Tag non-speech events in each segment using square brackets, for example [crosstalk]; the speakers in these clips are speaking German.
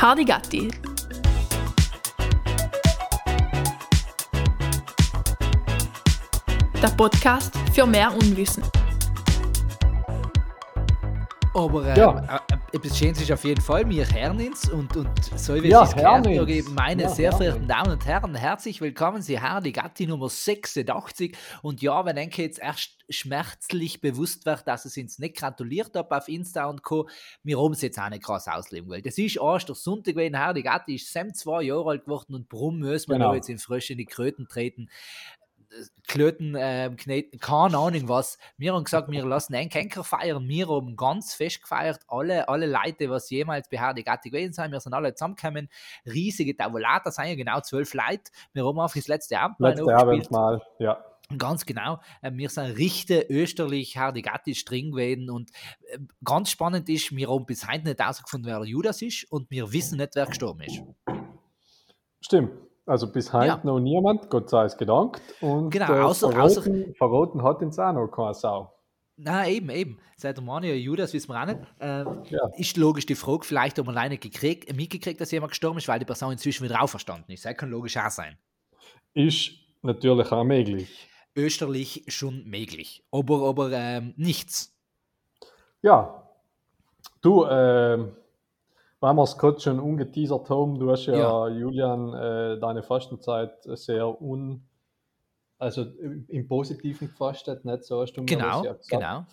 Hardy Gatti. Der Podcast für mehr Unwissen. Aber ähm, Ja. Etwas Schönes ist auf jeden Fall, wir hören uns und, und so wie Ja, es uns. meine Ja, sehr verehrten. Damen und Herren, herzlich willkommen, Sie hören die Gatti Nummer 86 und ja, wenn ich jetzt erst schmerzlich bewusst wird, dass es uns nicht gratuliert habe auf Insta und Co., wir haben es jetzt auch nicht krass ausleben weil Das ist erst der Sonntag gewesen, Herr, die Gatti ist sem zwei Jahre alt geworden und warum müssen wir Genau. jetzt in frisch in die Kröten treten? Klöten, ähm, kneten, keine Ahnung was. Wir haben gesagt, wir lassen einen Kenker feiern. Wir haben ganz fest gefeiert. Alle, alle Leute, was jemals bei Gatti gewesen sind, wir sind alle zusammengekommen. Riesige Tabulata, sind ja genau zwölf Leute. Wir haben auf das letzte Abendmahl Letzte aufgespielt. Abendmahl, ja. Ganz genau. Äh, Wir sind richtig österlich Herdi Gatti streng gewesen. Und äh, ganz spannend ist, wir haben bis heute nicht herausgefunden, wer Judas ist. Und wir wissen nicht, wer gestorben ist. Stimmt. Also bis heute Ja. noch niemand, Gott sei es gedankt. Und Genau, äh, außer- verraten, verraten hat uns auch noch keine Sau. Na eben, eben. Seit der Mania Judas wissen wir auch nicht. Äh, Ja. Ist logisch die Frage, vielleicht haben wir alleine gekriegt, mitgekriegt, dass jemand gestorben ist, weil die Person inzwischen wieder auferstanden ist. Das kann logisch auch sein. Ist natürlich auch möglich. Österlich schon möglich. Aber, aber ähm, nichts. Ja. Du, ähm, weil wir es gerade schon ungeteasert haben, du hast ja, Ja. Julian, äh, deine Fastenzeit sehr un... Also im Positiven gefastet, nicht so hast du mir Genau, ja gesagt. genau.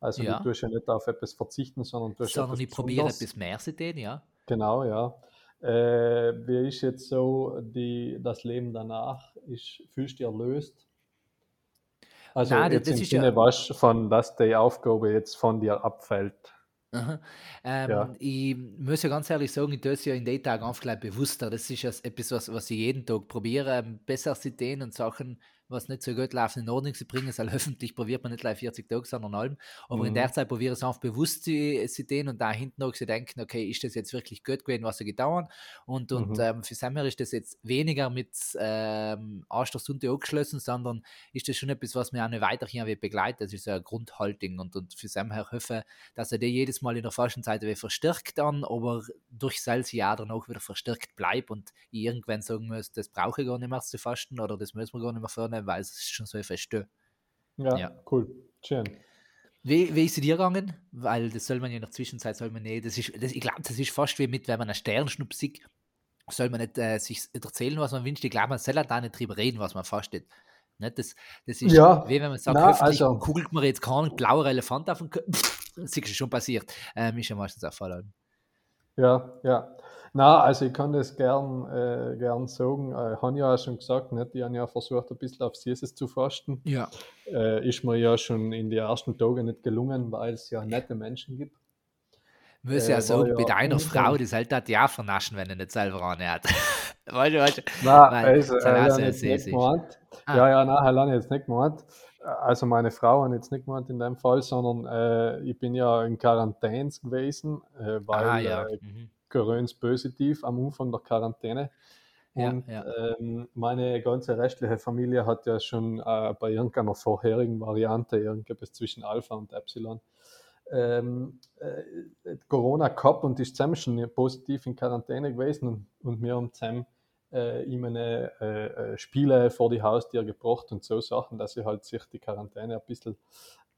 Also Ja. du tust ja nicht auf etwas verzichten, sondern du hast Sondern etwas ich probiere etwas mehr zu tun, ja. Genau, ja. Äh, wie ist jetzt so die, das Leben danach? Ist, fühlst du dich erlöst? Also Nein, jetzt das im ist ja- Sinne, was von, dass die Aufgabe jetzt von dir abfällt. Ähm, Ja. Ich muss ja ganz ehrlich sagen, ich tue es ja in den Tagen einfach gleich bewusster. Das ist ja etwas, was, was ich jeden Tag probiere, ähm, besser zu tun und Sachen, was nicht so gut laufen, in Ordnung zu bringen. Weil [laughs] öffentlich probiert man nicht gleich 40 Tage, sondern allem. Aber in Mhm. der Zeit probiere ich es einfach bewusst zu, zu tun und da hinten auch zu denken, okay, ist das jetzt wirklich gut gewesen, was getan hat? Und, und Mhm. ähm, für Sammer ist das jetzt weniger mit ähm, erster Stunde angeschlossen, sondern ist das schon etwas, was mir auch nicht weiterhin begleitet. Das ist so eine Grundhaltung und, und für Sammer hoffe dass er die jedes Mal in der Fastenzeit wieder verstärkt dann, aber durch das Jahr dann auch wieder verstärkt bleibt und ich irgendwann sagen muss, das brauche ich gar nicht mehr zu fasten oder das müssen wir gar nicht mehr vornehmen, weil es ist schon so fest. Ja, Ja. cool. Schön. Wie, wie ist es dir gegangen? Weil das soll man ja in der Zwischenzeit, soll man nicht, das ist, das, ich glaube, das ist fast wie mit, wenn man einen Sternschnupp sieht, soll man nicht äh, sich erzählen, was man wünscht. Ich glaube, man soll auch nicht drüber reden, was man fastet. Nicht? Das, das ist Ja, wie wenn man sagt, öffentlich also- kugelt man jetzt keinen blauer Elefant auf den Kopf. [laughs] Das ist schon passiert. Ähm, ist ja meistens auch Fall. Ja, ja. Na, also ich kann das gern, äh, gern sagen. Äh, habe ja auch schon gesagt, nicht? ich habe ja versucht, ein bisschen auf Jesus zu fasten. Ja. Äh, ist mir ja schon in den ersten Tagen nicht gelungen, weil es ja nette Menschen gibt. Muss Äh, ja war sagen, ja ungefähr- Frau, die sollte das ja vernaschen, wenn er nicht selber anhört. [laughs] weißt du, weißt du? Nein, also, äh, so eine jetzt nicht gemeint. Ah. Ja, ja, nein, habe ich jetzt nicht gemeint. Also meine Frau hat jetzt nicht gemeint in dem Fall, sondern äh, ich bin ja in Quarantäne gewesen, äh, weil ah, ja. äh, Mhm. Corona positiv am Anfang der Quarantäne. Und ja. Ähm, meine ganze restliche Familie hat ja schon äh, bei irgendeiner vorherigen Variante, irgendetwas zwischen Alpha und Epsilon, ähm, äh, Corona gehabt und ist zusammen schon positiv in Quarantäne gewesen und, und wir haben zusammen äh, ihm eine äh, äh, Spiele vor die Haustür gebracht und so Sachen, dass sie halt sich die Quarantäne ein bisschen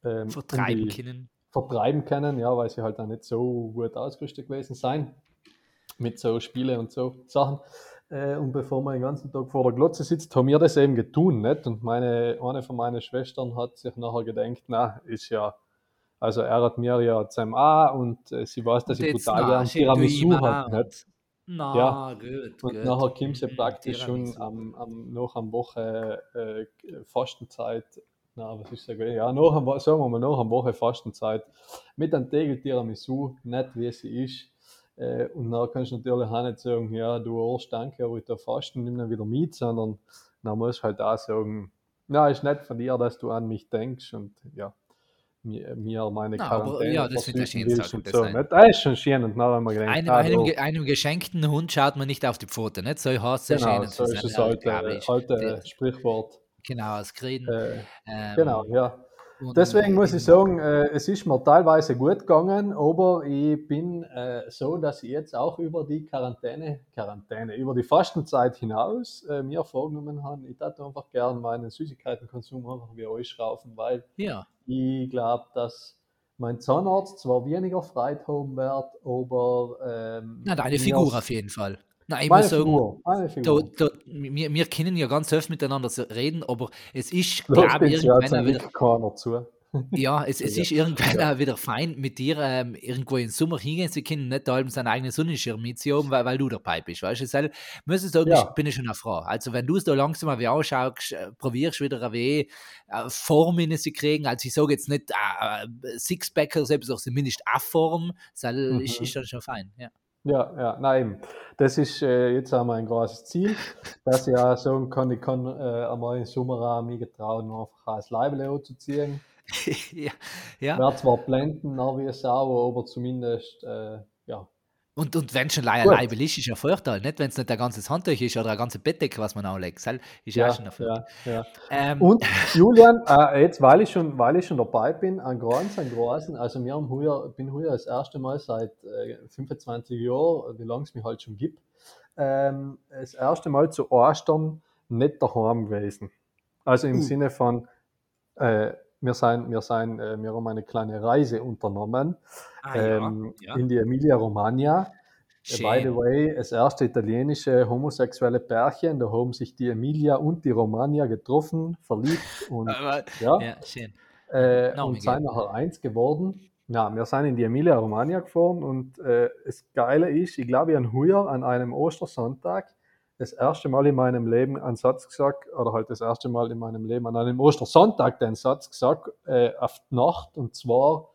ähm, Vertreiben können. vertreiben können, ja, weil sie halt auch nicht so gut ausgerüstet gewesen sein mit so Spiele und so Sachen. Äh, und bevor man den ganzen Tag vor der Glotze sitzt, haben wir das eben getun, nicht? Und meine, eine von meinen Schwestern hat sich nachher gedacht, na, ist ja, also er hat mir ja ah und äh, sie weiß, dass ich brutal na, gern schenk du Tiramisu hat, nicht? Na, Ja. gut, Und gut. nachher kommt sie Mhm, praktisch schon am, am, nach am Woche äh, Fastenzeit, na, was ist gewesen? Ja, nach am, sagen wir mal, nach am Woche Fastenzeit mit einem Tegel Tiramisu, nicht wie sie ist. Äh, und dann kannst du natürlich auch nicht sagen, ja, du Arsch, danke, aber ich darf fasten, nimm dann wieder mit, sondern dann musst du halt auch sagen, na, ist nett von dir, dass du an mich denkst und ja, mir, mir meine Na, aber Quarantäne ja, das schön, willst Sache, und das so. Nicht? Das ist schon schön und dann haben wir gedacht, Einem, ah, einem, du- ge- einem geschenkten Hund schaut man nicht auf die Pfote, nicht? So heißt es Genau, schön, so ist das alte, alte Der- Sprichwort. Genau, das Kriegen. Äh, Ähm, genau, ja. Deswegen muss ich sagen, äh, es ist mir teilweise gut gegangen, aber ich bin äh, so, dass ich jetzt auch über die Quarantäne, Quarantäne, über die Fastenzeit hinaus äh, mir vorgenommen habe, ich würde einfach gern meinen Süßigkeitenkonsum einfach wieder ausschraufen, weil Ja, ich glaube, dass mein Zahnarzt zwar weniger Freude haben wird, aber ähm, na, deine Figur auf jeden Fall. Nein, ich Meine muss sagen, Figur, da, da, wir, wir können ja ganz oft miteinander reden, aber es ist, glaube ich, irgendwann wieder, zu. ja, es, es Ja. ist irgendwann Ja. auch wieder fein, mit dir ähm, irgendwo im Sommer hingehen zu können, nicht allem seinen eigenen Sonnenschirm mitzuhaben, weil, weil du dabei bist, weißt du? Deshalb muss ich sagen, Ja. ich bin ich schon eine Frau. Also, wenn du es da langsam mal wie anschaust, äh, probierst wieder ein wenig äh, Form in sie kriegen. Also, ich sage jetzt nicht äh, äh, Sixpack oder selbst auch zumindest eine Form, das Mhm. ist, ist dann schon fein. Ja. Ja, ja, nein, eben. das ist äh, jetzt einmal ein großes Ziel, dass ich auch sagen kann, ich kann äh, einmal im Sommer auch mich getrauen, einfach als Leibele anzuziehen. [laughs] ja, ja. Wäre zwar blenden, nach wie Sau, aber zumindest, äh, ja. Und, und wenn schon. Leibel ist, ist ja Vorteil. Nicht, wenn es nicht ein ganzes Handtuch ist oder ein ganze Bettdecke, was man anlegt. Ist ja, auch schon ja, ja. Ähm, Und [laughs] Julian, äh, jetzt, weil ich, schon, weil ich schon dabei bin, ein ganz, ein großen, also wir haben heuer, bin heuer das erste Mal seit äh, 25 Jahren, wie lange es mich halt schon gibt, ähm, das erste Mal zu Ostern nicht daheim gewesen. Also im Uh. Sinne von, äh, wir, sind, wir, sind, äh, wir haben eine kleine Reise unternommen ah, ja, ähm, ja. in die Emilia-Romagna. Äh, By the way, das erste italienische homosexuelle Pärchen, da haben sich die Emilia und die Romagna getroffen, verliebt [laughs] und, ja, ja, schön. äh, und sind nachher eins geworden. Ja, wir sind in die Emilia Romagna gefahren und äh, das Geile ist, ich glaube, ich habe heuer an einem Ostersonntag das erste Mal in meinem Leben einen Satz gesagt, oder halt das erste Mal in meinem Leben an einem Ostersonntag den Satz gesagt, äh, auf die Nacht, und zwar,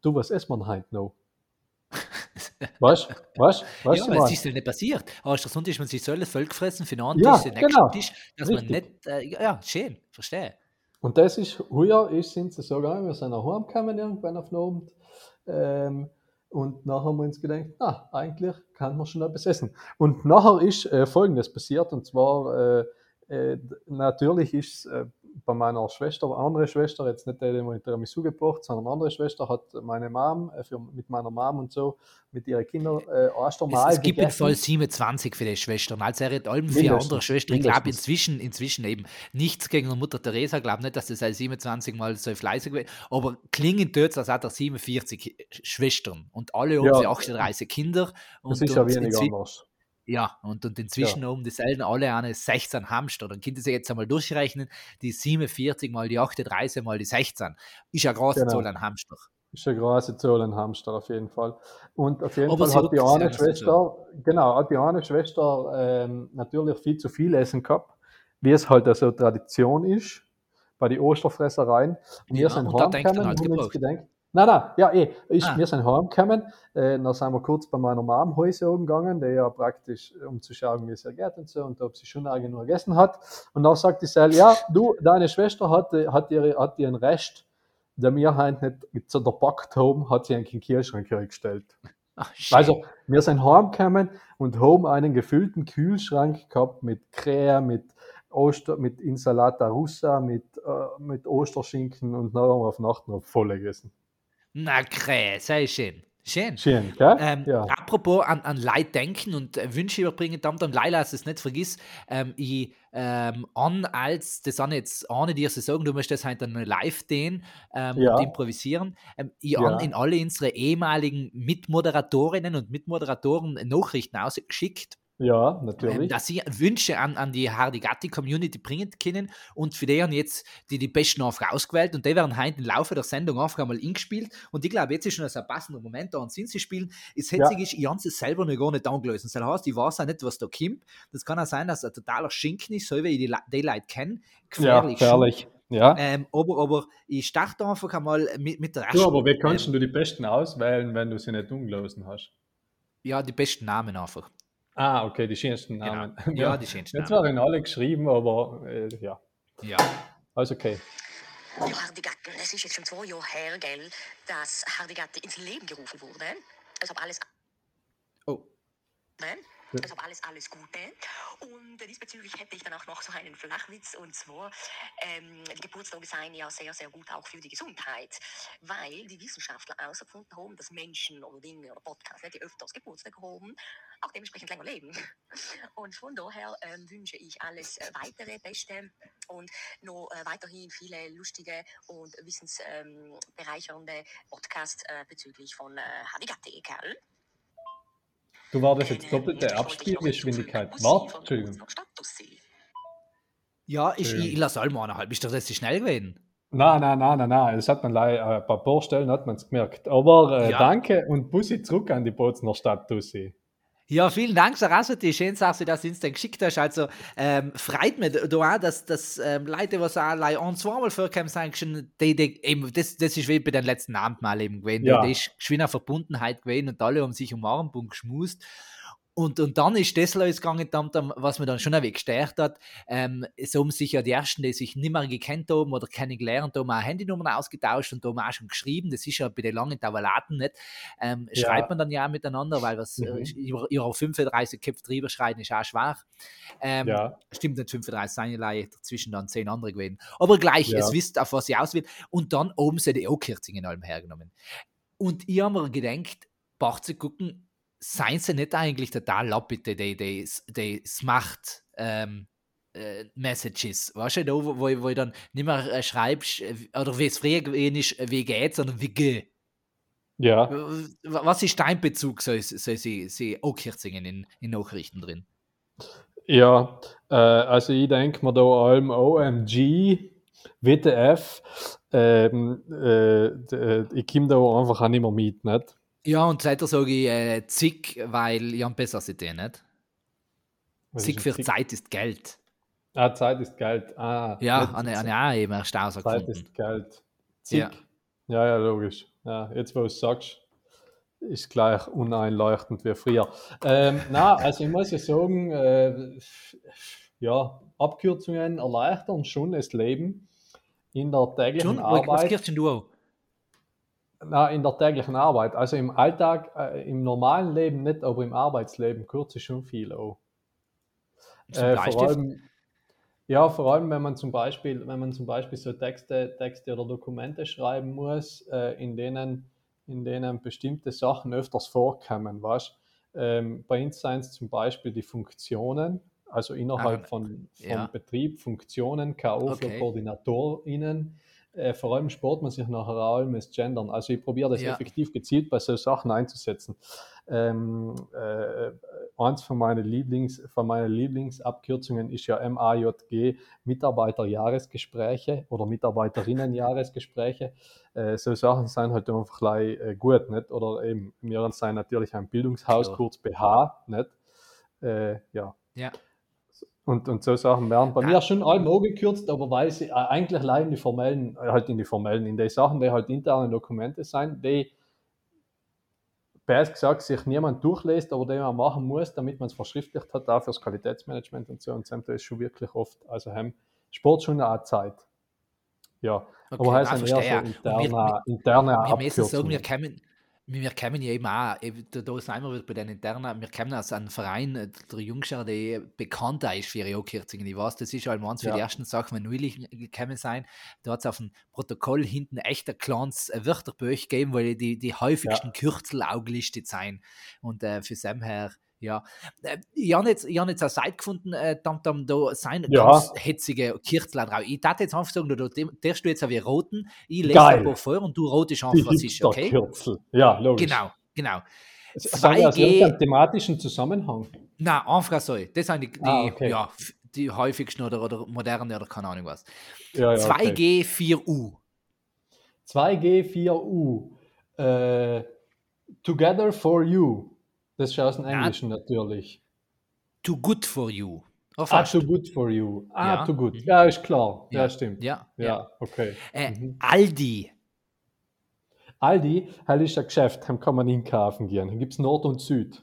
du, was essen wir heute noch? [laughs] Weißt du, weißt du, weißt ja, es was? ist ja nicht passiert. Aber Sonntag ist man sich so alles vollgefressen, für anderen Ja, Tisch, den genau. Tisch, dass man Richtig. nicht, äh, ja, schön, verstehe. Und das ist, heuer ist, sind sie so gegangen, wir sind nach Hause gekommen irgendwann auf den Abend. Ähm, und nachher haben wir uns gedacht, na, eigentlich kann man schon etwas essen. Und nachher ist äh, Folgendes passiert, und zwar, äh, äh, natürlich ist äh, bei meiner Schwester, andere Schwester, jetzt nicht die, die mir Tiramisu gebracht, sondern andere Schwester hat meine Mom, äh, für, mit meiner Mom und so, mit ihren Kindern äh, Ostermahl Es, es gibt in gegessen. Fall 27 für die Schwestern. Also er hat allem vier andere Schwestern. Ich glaube inzwischen, inzwischen eben nichts gegen die Mutter Teresa. Ich glaube nicht, dass das als 27 Mal so fleißig wird. Aber klingend dort, als hat er 47 Schwestern. Und alle haben Ja. sie 38 Kinder. Und, Das ist ja weniger anders. Ja, und, und inzwischen um dieselben alle eine 16 Hamster. Dann könnt ihr sich jetzt einmal durchrechnen, die 47 mal die 38 mal die 16. Ist ja große Genau. Zahl an Hamster. Ist eine große Zahl ein Hamster auf jeden Fall. Und auf jeden Aber Fall hat die eine gesagt, Schwester, genau, hat die eine Schwester ähm, natürlich viel zu viel Essen gehabt, wie es halt so Tradition ist bei den Osterfressereien. Und wir Ja, sind und da denkt und halt gedacht, nein, nein, ja eh, ist, Ah. wir sind heimgekommen, äh, dann sind wir kurz bei meiner Mom Häuser gegangen, der ja praktisch, um zu schauen, wie es ihr geht und so, und ob sie schon auch genug gegessen hat. Und dann sagt die Sel, ja, du, deine Schwester hat, äh, hat, ihre, hat ihren Rest, der wir heute nicht zu der Backt haben, hat sie den Kühlschrank hergestellt. Ach. Also, wir sind heimgekommen und haben einen gefüllten Kühlschrank gehabt mit Creme, mit, Oster, mit Insalata Russa, mit, äh, mit Osterschinken und dann haben wir auf Nacht noch voll gegessen. Na, krass, sehr schön. Schön. Schön, gell? Ähm, ja. Apropos an, an Leid denken und äh, Wünsche überbringen, dann, dann Leila, dass es nicht vergiss, ähm, ich ähm, an als, das sind jetzt ohne dir zu sagen, du möchtest halt dann live den ähm, Ja. und improvisieren, ähm, ich Ja. an in alle unsere ehemaligen Mitmoderatorinnen und Mitmoderatoren Nachrichten ausgeschickt, ja, ähm, natürlich. dass sie Wünsche an, an die Hardigatti-Community bringen können und für die haben jetzt die, die Besten einfach ausgewählt und die werden heute im Laufe der Sendung einfach einmal eingespielt und ich glaube, jetzt ist schon ein passender Moment da und sind sie spielen. Das Ja. Hetzige ist, ich habe es selber noch gar nicht angelöst. Das heißt, ich weiß auch nicht, was da kommt. Das kann auch sein, dass ein totaler Schinken ist, so wie ich die, Leute kenne. ja, Gefährlich. schon. herrlich. Ja. Ähm, aber, aber ich starte einfach einmal mit, mit der Du, ersten. aber wie kannst ähm, du die besten auswählen, wenn du sie nicht umgelesen hast? Ja, die besten Namen einfach. Ah, okay, die schönsten Genau. Namen. Ja, die schönsten Jetzt werden alle geschrieben, aber äh, ja, Ja. alles okay. Ja, Hardigatten, es ist jetzt schon zwei Jahre her, gell, dass Hardigatten ins Leben gerufen wurde. Ich habe alles Oh. Ne? Also alles, alles Gute. Und diesbezüglich hätte ich dann auch noch so einen Flachwitz und zwar, ähm, die Geburtstage seien ja sehr, sehr gut auch für die Gesundheit, weil die Wissenschaftler herausgefunden haben, dass Menschen oder Dinge oder Podcasts, die öfters Geburtstag haben, auch dementsprechend länger leben. [laughs] Und von daher ähm, wünsche ich alles äh, weitere Beste und noch äh, weiterhin viele lustige und wissensbereichernde Podcasts äh, bezüglich von äh, Hadigate, Kerl. Du war das jetzt doppelte Abspielgeschwindigkeit. Warte, Entschuldigung. Ja, ich, ich, ich lasse alle mal eineinhalb. Ist das zu schnell gewesen? Nein, nein, nein, nein, nein. Das hat man leider, äh, bei ein paar Stellen hat man es gemerkt. Aber äh, Ja. danke und Bussi zurück an die Bozner Stadt, Tussi. Ja, vielen Dank, Saraswati. Schön, dass du das uns dann geschickt hast. Also, ähm, freut mich da auch, dass, dass ähm, Leute, was auch like, ein, zweimal vorkommen, sagen schon, die, die, eben, das, das ist wie bei den letzten Abendmahl eben gewesen. Ja. Da ist geschwind eine Verbundenheit gewesen und alle haben sich umarmt und geschmust. Und, und dann ist das losgegangen, was mir dann schon ein wenig gestärkt hat. Ähm, so haben sich ja die Ersten, die sich nicht mehr gekannt haben oder kennengelernt haben, auch Handynummern ausgetauscht und haben auch schon geschrieben. Das ist ja bei den langen Tavalaten nicht. Ähm, Ja. Schreibt man dann ja auch miteinander, weil was Mhm. äh, über, über 35 Köpfe drüber schreiben ist auch schwach. Ähm, Ja. Stimmt nicht 35, sind ja dazwischen dann 10 andere gewesen. Aber gleich, Ja. es wisst, auf was sie auswählt. Und dann oben sind die auch Kürzungen allem hergenommen. Und ich habe mir gedacht, bach zu gucken, seien sie nicht eigentlich total lappite, die, die, die Smart ähm, äh, Messages, weißt du, da, wo, wo, wo dann nicht mehr äh, schreibst, äh, oder wie es früher gewesen ist, äh, wie geht, sondern wie geht. Ja. Was ist dein Bezug, so, so, so, so Kürzungen in, in Nachrichten drin? Ja, äh, also ich denke mir da allem OMG, WTF, ähm, äh, ich komme da einfach auch nicht mehr mit, nicht? Ja, und seitdem sage ich äh, zick, weil ich habe besser als die, nicht? Was Zick ist für Zick? Zeit ist Geld. Ah, Zeit ist Geld. Ah, Ja, eine, eine auch eben erst Zeit herausgefunden. ist Geld. Zick. Ja. Ja. ja, logisch. Ja, jetzt, wo du es sagst, ist gleich uneinleuchtend wie früher. Ähm, [laughs] na, also ich muss ja sagen, äh, ja, Abkürzungen erleichtern schon das Leben in der täglichen Schon? Was Arbeit. kriegst denn du auch? Na, in der täglichen Arbeit. Also im Alltag, äh, im normalen Leben nicht, aber im Arbeitsleben kürze ich schon viel auch. Äh, vor allem, ja, vor allem, wenn man zum Beispiel, wenn man zum Beispiel so Texte, Texte oder Dokumente schreiben muss, äh, in denen, in denen bestimmte Sachen öfters vorkommen, weißt? Ähm, bei uns es zum Beispiel die Funktionen, also innerhalb Ah, von, von ja. Betrieb, Funktionen, KO für Okay. KoordinatorInnen. Äh, vor allem spart man sich nachher auch allem das Gendern. Also ich probiere das Ja. effektiv gezielt bei so Sachen einzusetzen. Ähm, äh, eins von meinen, Lieblings, von meinen Lieblingsabkürzungen ist ja MAJG, Mitarbeiterjahresgespräche oder Mitarbeiterinnenjahresgespräche. Äh, so Sachen sind halt einfach gleich, äh, gut, nicht? Oder eben, wir sind natürlich ein Bildungshaus, Klar. kurz BH, nicht? Äh, ja. Ja. Und, und so Sachen werden bei Ja. mir schon allem auch gekürzt, aber weil sie äh, eigentlich leider in die formellen, äh, halt in die formellen, in die Sachen, die halt interne Dokumente sind, die besser gesagt sich niemand durchlässt, aber die man machen muss, damit man es verschriftlicht hat, auch fürs Qualitätsmanagement und so. Und so ist schon wirklich oft, also haben Sport schon eine Zeit. Ja, Okay, aber heißt dann eher so verstehe. Und wir- interne, interne Wir müssen sagen, wir Abkürzungen. kämen, wir kämen ja eben auch, da, sind wir bei den internen, wir kämen aus einem Verein, äh, der Jüngste, der bekannter ist für ihre Abkürzungen. Ich weiß, das ist halt eins für Ja. die ersten Sachen, wenn neulich gekommen sein, da hat es auf dem Protokoll hinten echt ein kleines äh, Wörterbuch gegeben, weil die, die häufigsten Kürzel aufgelistet sind. Und äh, für Sam her, ja. Äh, ich habe jetzt, ich hab jetzt eine Seite gefunden, äh, da, sind Ja. ganz hetzige Kürzel drauf. Ich darf jetzt einfach sagen, du, darfst du jetzt auf die roten, ich lese ein paar vor und du rotest einfach, was ist, okay? Hipster-Kürzel. Ja, logisch. Genau, genau. Sagen wir aus 2G irgendeinem thematischen Zusammenhang. Nein, einfach so. Das sind die, die, Ah, okay. ja, die häufigsten oder, oder moderne oder keine Ahnung was. Ja, ja, okay. 2G, 4U. 2G4U. Äh, Together for You. Das ist aus dem. Englischen natürlich. Too good for you. Oh, Ah, too good for you. Ah, Ja. too good. Mhm. Ja, ist klar. Ja, Ja. stimmt. Ja, Ja, ja. okay. Äh, Mhm. Aldi. Aldi, das ist ein Geschäft, da kann man hinkaufen gehen. Da gibt es Nord und Süd.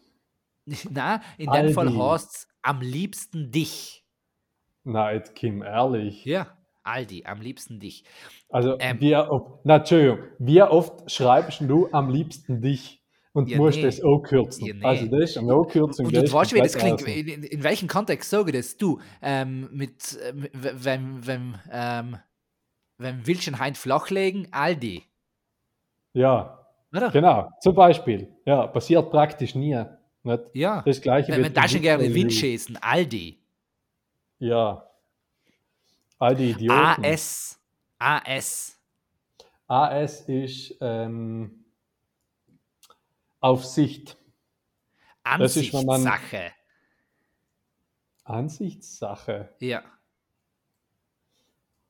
[laughs] Nein, in dem. Fall heißt es am liebsten dich. Nein, jetzt Kim, ehrlich. Ja, Aldi, am liebsten dich. Also, Ähm. ob, na, Entschuldigung, wie oft schreibst du am liebsten dich? Und Ja, musst nee. das auch kürzen. Ja, nee. Also das ist eine O-Kürzung. Und der du weißt, wie das klingt. In, in, in welchem Kontext sage ich das? Du, ähm, mit, äh, mit- wenn, wenn, ähm, wenn einen Heint flachlegen, Aldi. Ja, Oder? genau. Zum Beispiel. Ja, passiert praktisch nie. Nicht? Ja. Das gleiche Wenn, wenn schon gerne Witz- Wind schießen, Aldi. Ja. All die Idioten. AS. AS. AS ist ähm, Aufsicht. Ansichtssache. Ansichtssache. Ja.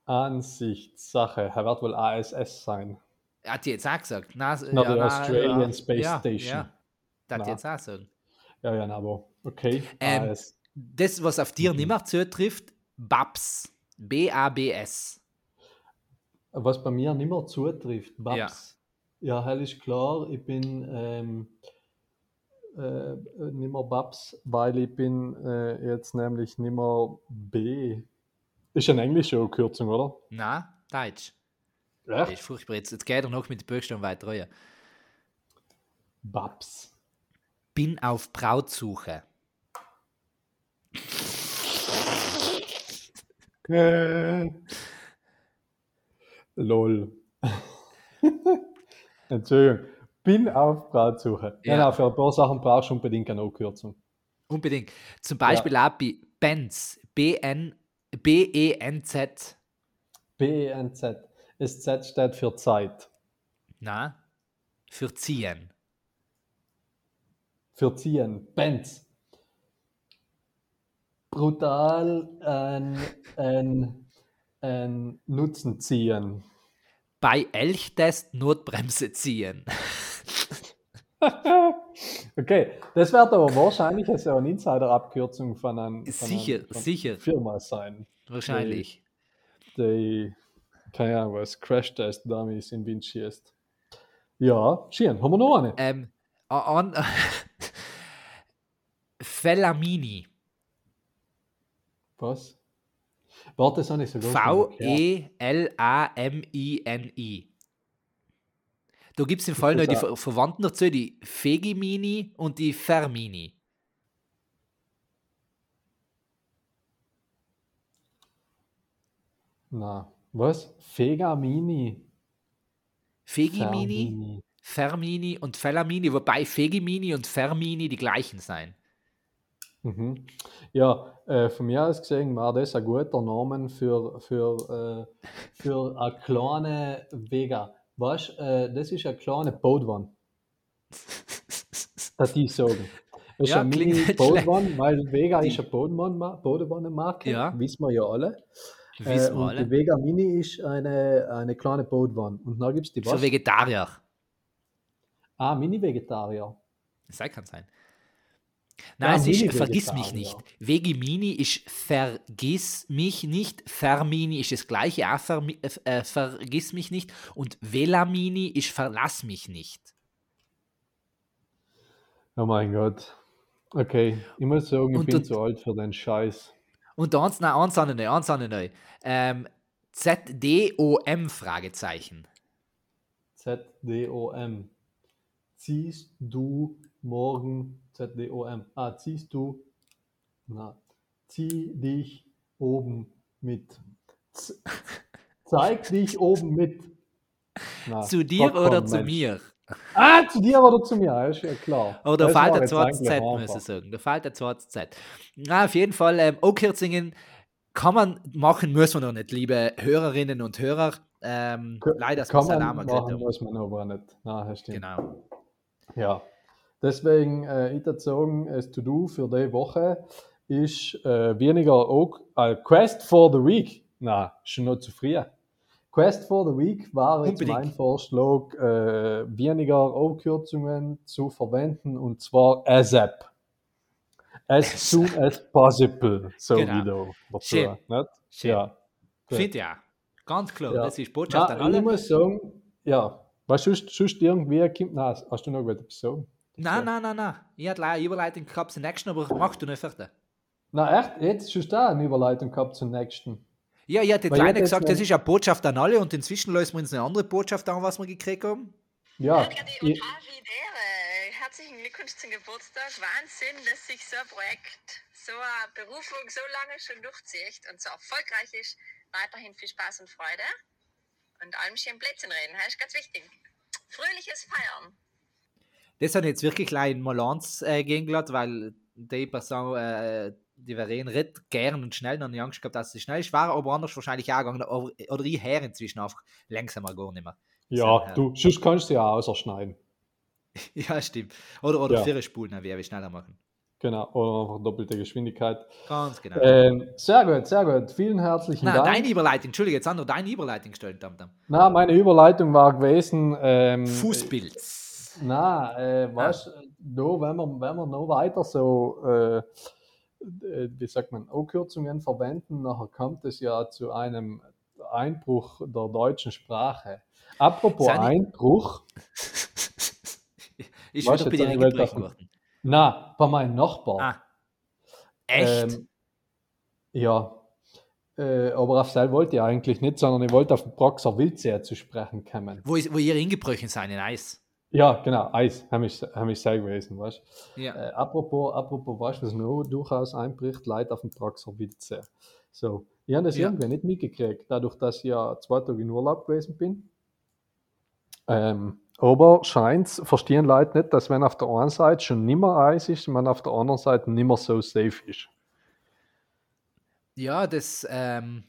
Ansichtssache. Er wird wohl ASS sein. Hat die jetzt auch gesagt? Na, Na, die na, Australian Space ja, Station. Ja. Das hat Na. die jetzt auch sagen. Ja, ja, aber okay. Ähm, AS. Das, was auf Mhm. dir nicht mehr zutrifft, BABS. B-A-B-S. Was bei mir nicht mehr zutrifft, Babs. Ja, hell ist klar, ich bin ähm, äh, nicht mehr Babs, weil ich bin äh, jetzt nämlich nicht mehr B. Ist eine englische Kürzung, oder? Na, Deutsch. Das Echt? ist furchtbar. Jetzt, jetzt geht er noch mit den Buchstaben weiter. rein. Babs. Bin auf Brautsuche. Äh. Lol. [laughs] Entschuldigung. Bin auf Brautsuche. Ja. Genau, für ein paar Sachen brauchst du unbedingt eine O-Kürzung. Unbedingt. Zum Beispiel auch bei Benz. B-N, B-E-N-Z. B-E-N-Z. Das Z steht für Zeit. Na, für ziehen. Für ziehen. Benz. Brutal ein, ein, ein Nutzen ziehen. Bei Elchtest Notbremse ziehen. [laughs] Okay, das wird aber wahrscheinlich so eine Insider-Abkürzung von einer von Sicher, einer- sicher. Firma sein. Wahrscheinlich. Die, keine Ahnung was, Crash-Test-Dummies in Wind schießt. Ja, schön. Haben wir noch eine? Ähm, an, [laughs] Fellamini. Was? Warte, schon erklärt. E V-E-L-A-M-I-N-I. Da gibt es im Fall noch die? Ver Verwandten dazu, die Fegimini und die Fermini. Na, was? Fegamini. Fegimini, Fermini. Fermini und Fellamini, wobei Fegimini und Fermini die gleichen sein. Mhm. Ja, äh, von mir aus gesehen war das ein guter Name für, für, äh, für [laughs] eine kleine Vega. Weißt äh, das ist eine kleine Bootwanne. [laughs] Das die sagen. Das ist Ja, eine klingt mini nicht Bootwanne, weil Vega Die- ist eine Bootwanne-Marke, Ja. wissen wir ja alle. Wissen Äh, wir die alle. Vega Mini ist eine, eine kleine Bootwanne. Und dann gibt es die was? Vegetarier. Ah, Mini-Vegetarier. Das kann sein. Ja, Nein, es ist vergiss mich nicht. Vegimini ist vergiss mich nicht. Fermini ist das gleiche, auch vermi- äh, vergiss mich nicht. Und Velamini ist verlass mich nicht. Oh mein Gott. Okay, ich muss sagen, ich Und bin du- zu alt für den Scheiß. Und eins, nein, eins an neu, eins an neu. Ähm, ZDOM Fragezeichen. ZDOM. Ziehst du morgen ZDOM? Ah, ziehst du? Na, zieh dich oben mit. Z [laughs] zeig dich oben mit. Na, zu dir Stockholm, oder zu Mensch. mir? Ah, zu dir oder zu mir, ja, ist ja klar. Oder da fällt der zweite Z, muss ich sagen. Da fällt der zweite Z. Na, auf jeden Fall, ähm, O-Kürzungen kann man machen, muss man noch nicht, liebe Hörerinnen und Hörer. Ähm, leider ist Kann man machen, muss man aber nicht. Na, das stimmt. Genau. Ja, deswegen, äh, ich würde sagen, das To-Do für die Woche ist äh, weniger auch äh, Quest for the Week. Na, schon noch zu früh. Quest for the Week war jetzt Unbedingt. mein Vorschlag, äh, weniger Abkürzungen zu verwenden und zwar ASAP. As soon as possible, so Genau. wie da dazu. Schön. Schön. Ja. Finde ja. Ganz klar. Ja. Das ist Botschaft an Na, ich alle. muss sagen, ja, was sonst, sonst irgendwie kommt, nein, hast du noch etwas sagen? Nein, nein, nein, nein. Ich hatte leider eine Überleitung gehabt zum nächsten, aber machst du nicht fertig. Na echt, jetzt hast du da eine Überleitung gehabt zum nächsten. Ja, ich hatte jetzt gesagt, das ist eine Botschaft an alle und inzwischen lösen wir uns eine andere Botschaft an, was wir gekriegt haben. Ja, ich, Havidere. Glückwunsch zum Geburtstag. Wahnsinn, dass sich so ein Projekt, so eine Berufung so lange schon durchzieht und so erfolgreich ist. Weiterhin viel Spaß und Freude. Und allem schön Plätzchen reden, das ist ganz wichtig. Fröhliches Feiern. Das hat jetzt wirklich ein Malance äh, gehen gelassen, weil die Person, äh, die Verena redet gern und schnell, und ich Angst gehabt, dass sie schnell ist, war aber anders wahrscheinlich auch gegangen. Oder, oder ich her inzwischen einfach langsamer gar nicht mehr. Ja, So, du, sonst kannst du ja auch ausschneiden. [laughs] Ja, stimmt. Oder, oder Ja. vier Spulen, wäre wir schneller machen. Genau, oder einfach doppelte Geschwindigkeit. Ganz genau. Ähm, sehr gut, sehr gut. Vielen herzlichen Nein, Dank. deine Überleitung, Entschuldige, jetzt haben wir deine Überleitung gestellt. Tam, tam. Na, meine Überleitung war gewesen. Ähm, Fußpilz. Na, äh, weißt Ah. du, wenn wir, wenn wir noch weiter so, äh, äh, wie sagt man, Abkürzungen verwenden, nachher kommt es ja zu einem Einbruch der deutschen Sprache. Apropos Sani- Einbruch, [laughs] Weißt wieder du, bei dir ich eingebrochen worden. na, bei meinem Nachbar. Ah. Echt? Ähm, ja, äh, aber auf Seil wollte ich eigentlich nicht, sondern ich wollte auf den Praxer Wildsee zu sprechen kommen. wo, ist, wo ihr eingebrochen seid in Eis. Ja, genau, Eis, haben ich, haben ich Seil gewesen, weißt Ja. Äh, apropos, apropos, weißt du, was noch durchaus einbricht? Leute auf dem Praxer Wildsee. So, ich habe das Ja. irgendwie nicht mitgekriegt, dadurch, dass ich ja zwei Tage in Urlaub gewesen bin. Ähm, aber scheint verstehen Leute nicht, dass wenn auf der einen Seite schon nimmer Eis ist, man auf der anderen Seite nimmer so safe ist. Ja, das. Ähm,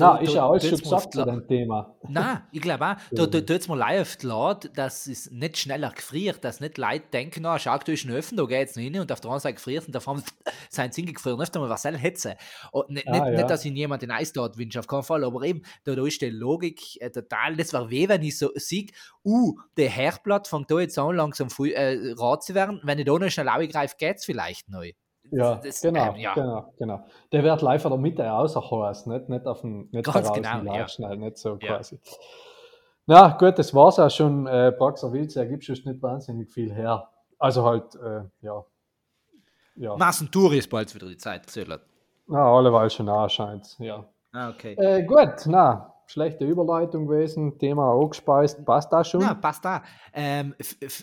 Na, da- ist da ja alles schon gesagt zu dem Thema. Nein, ich glaube auch, da, da tut es mir die Lade, dass es nicht schneller gefriert, dass nicht Leute denken, na, schau, du ist ein Öfen, da geht jetzt noch rein und auf der anderen Seite gefriert und da fahren sein [laughs] Zing gefriert. Öfter mal was soll hetze. Und nicht, Ah, nicht, ja. nicht, dass ich jemand den Eis dort wünsche, auf keinen Fall, aber eben, da, da ist die Logik äh, total, das war weh, wenn ich so sehe, uh, der Herdblatt fängt da jetzt an, langsam früh, äh, rot zu werden, wenn ich da noch schnell greife, geht es vielleicht neu. Ja, Das- genau, ähm, ja. genau, genau. Der wird live von der Mitte außerhorst, nicht, nicht auf dem, nicht Ganz genau, ja. schnell, nicht so Ja. quasi. Na gut, das war's auch schon. Äh, Praxer Wildsee gibt schon nicht wahnsinnig viel her. Also halt, äh, ja. Ja, Massenturi ist bald wieder die Zeit, Zöller. na, alleweil schon auch scheint ja. Ah, okay. Äh, gut, na, schlechte Überleitung gewesen, Thema auch gespeist, passt da schon? Ja, passt da. Ähm,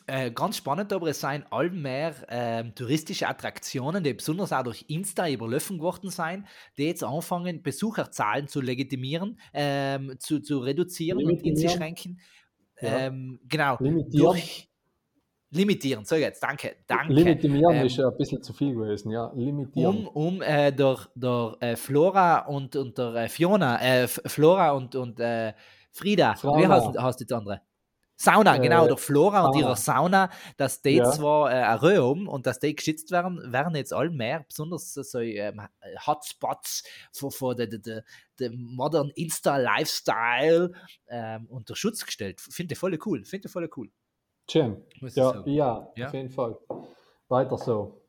äh, ganz spannend, aber es seien all mehr ähm, touristische Attraktionen, die besonders auch durch Insta überlaufen geworden sein, die jetzt anfangen, Besucherzahlen zu legitimieren, ähm, zu, zu reduzieren und Limitieren. einzuschränken. Ja. Ähm, genau. Limitieren. Durch, limitieren, so jetzt, danke, danke. Limitieren Ähm, ist ja ein bisschen zu viel gewesen, ja. Limitieren. um, um äh, der, der äh, Flora und, und der äh, Fiona, äh, Flora und, und äh, Frieda, wie Fauna. heißt, heißt die andere? Sauna, Äh, genau, der Flora und Fauna. ihrer Sauna, dass die Ja. zwar äh, ein Röhm und dass die geschützt werden, werden jetzt all mehr, besonders so, ähm, Hotspots von, von der, der, der, der modern Insta-Lifestyle ähm, unter Schutz gestellt. Finde ich voll cool, finde ich voll cool. Ich Ja, sagen. ja, Ja. auf jeden Fall. Weiter so.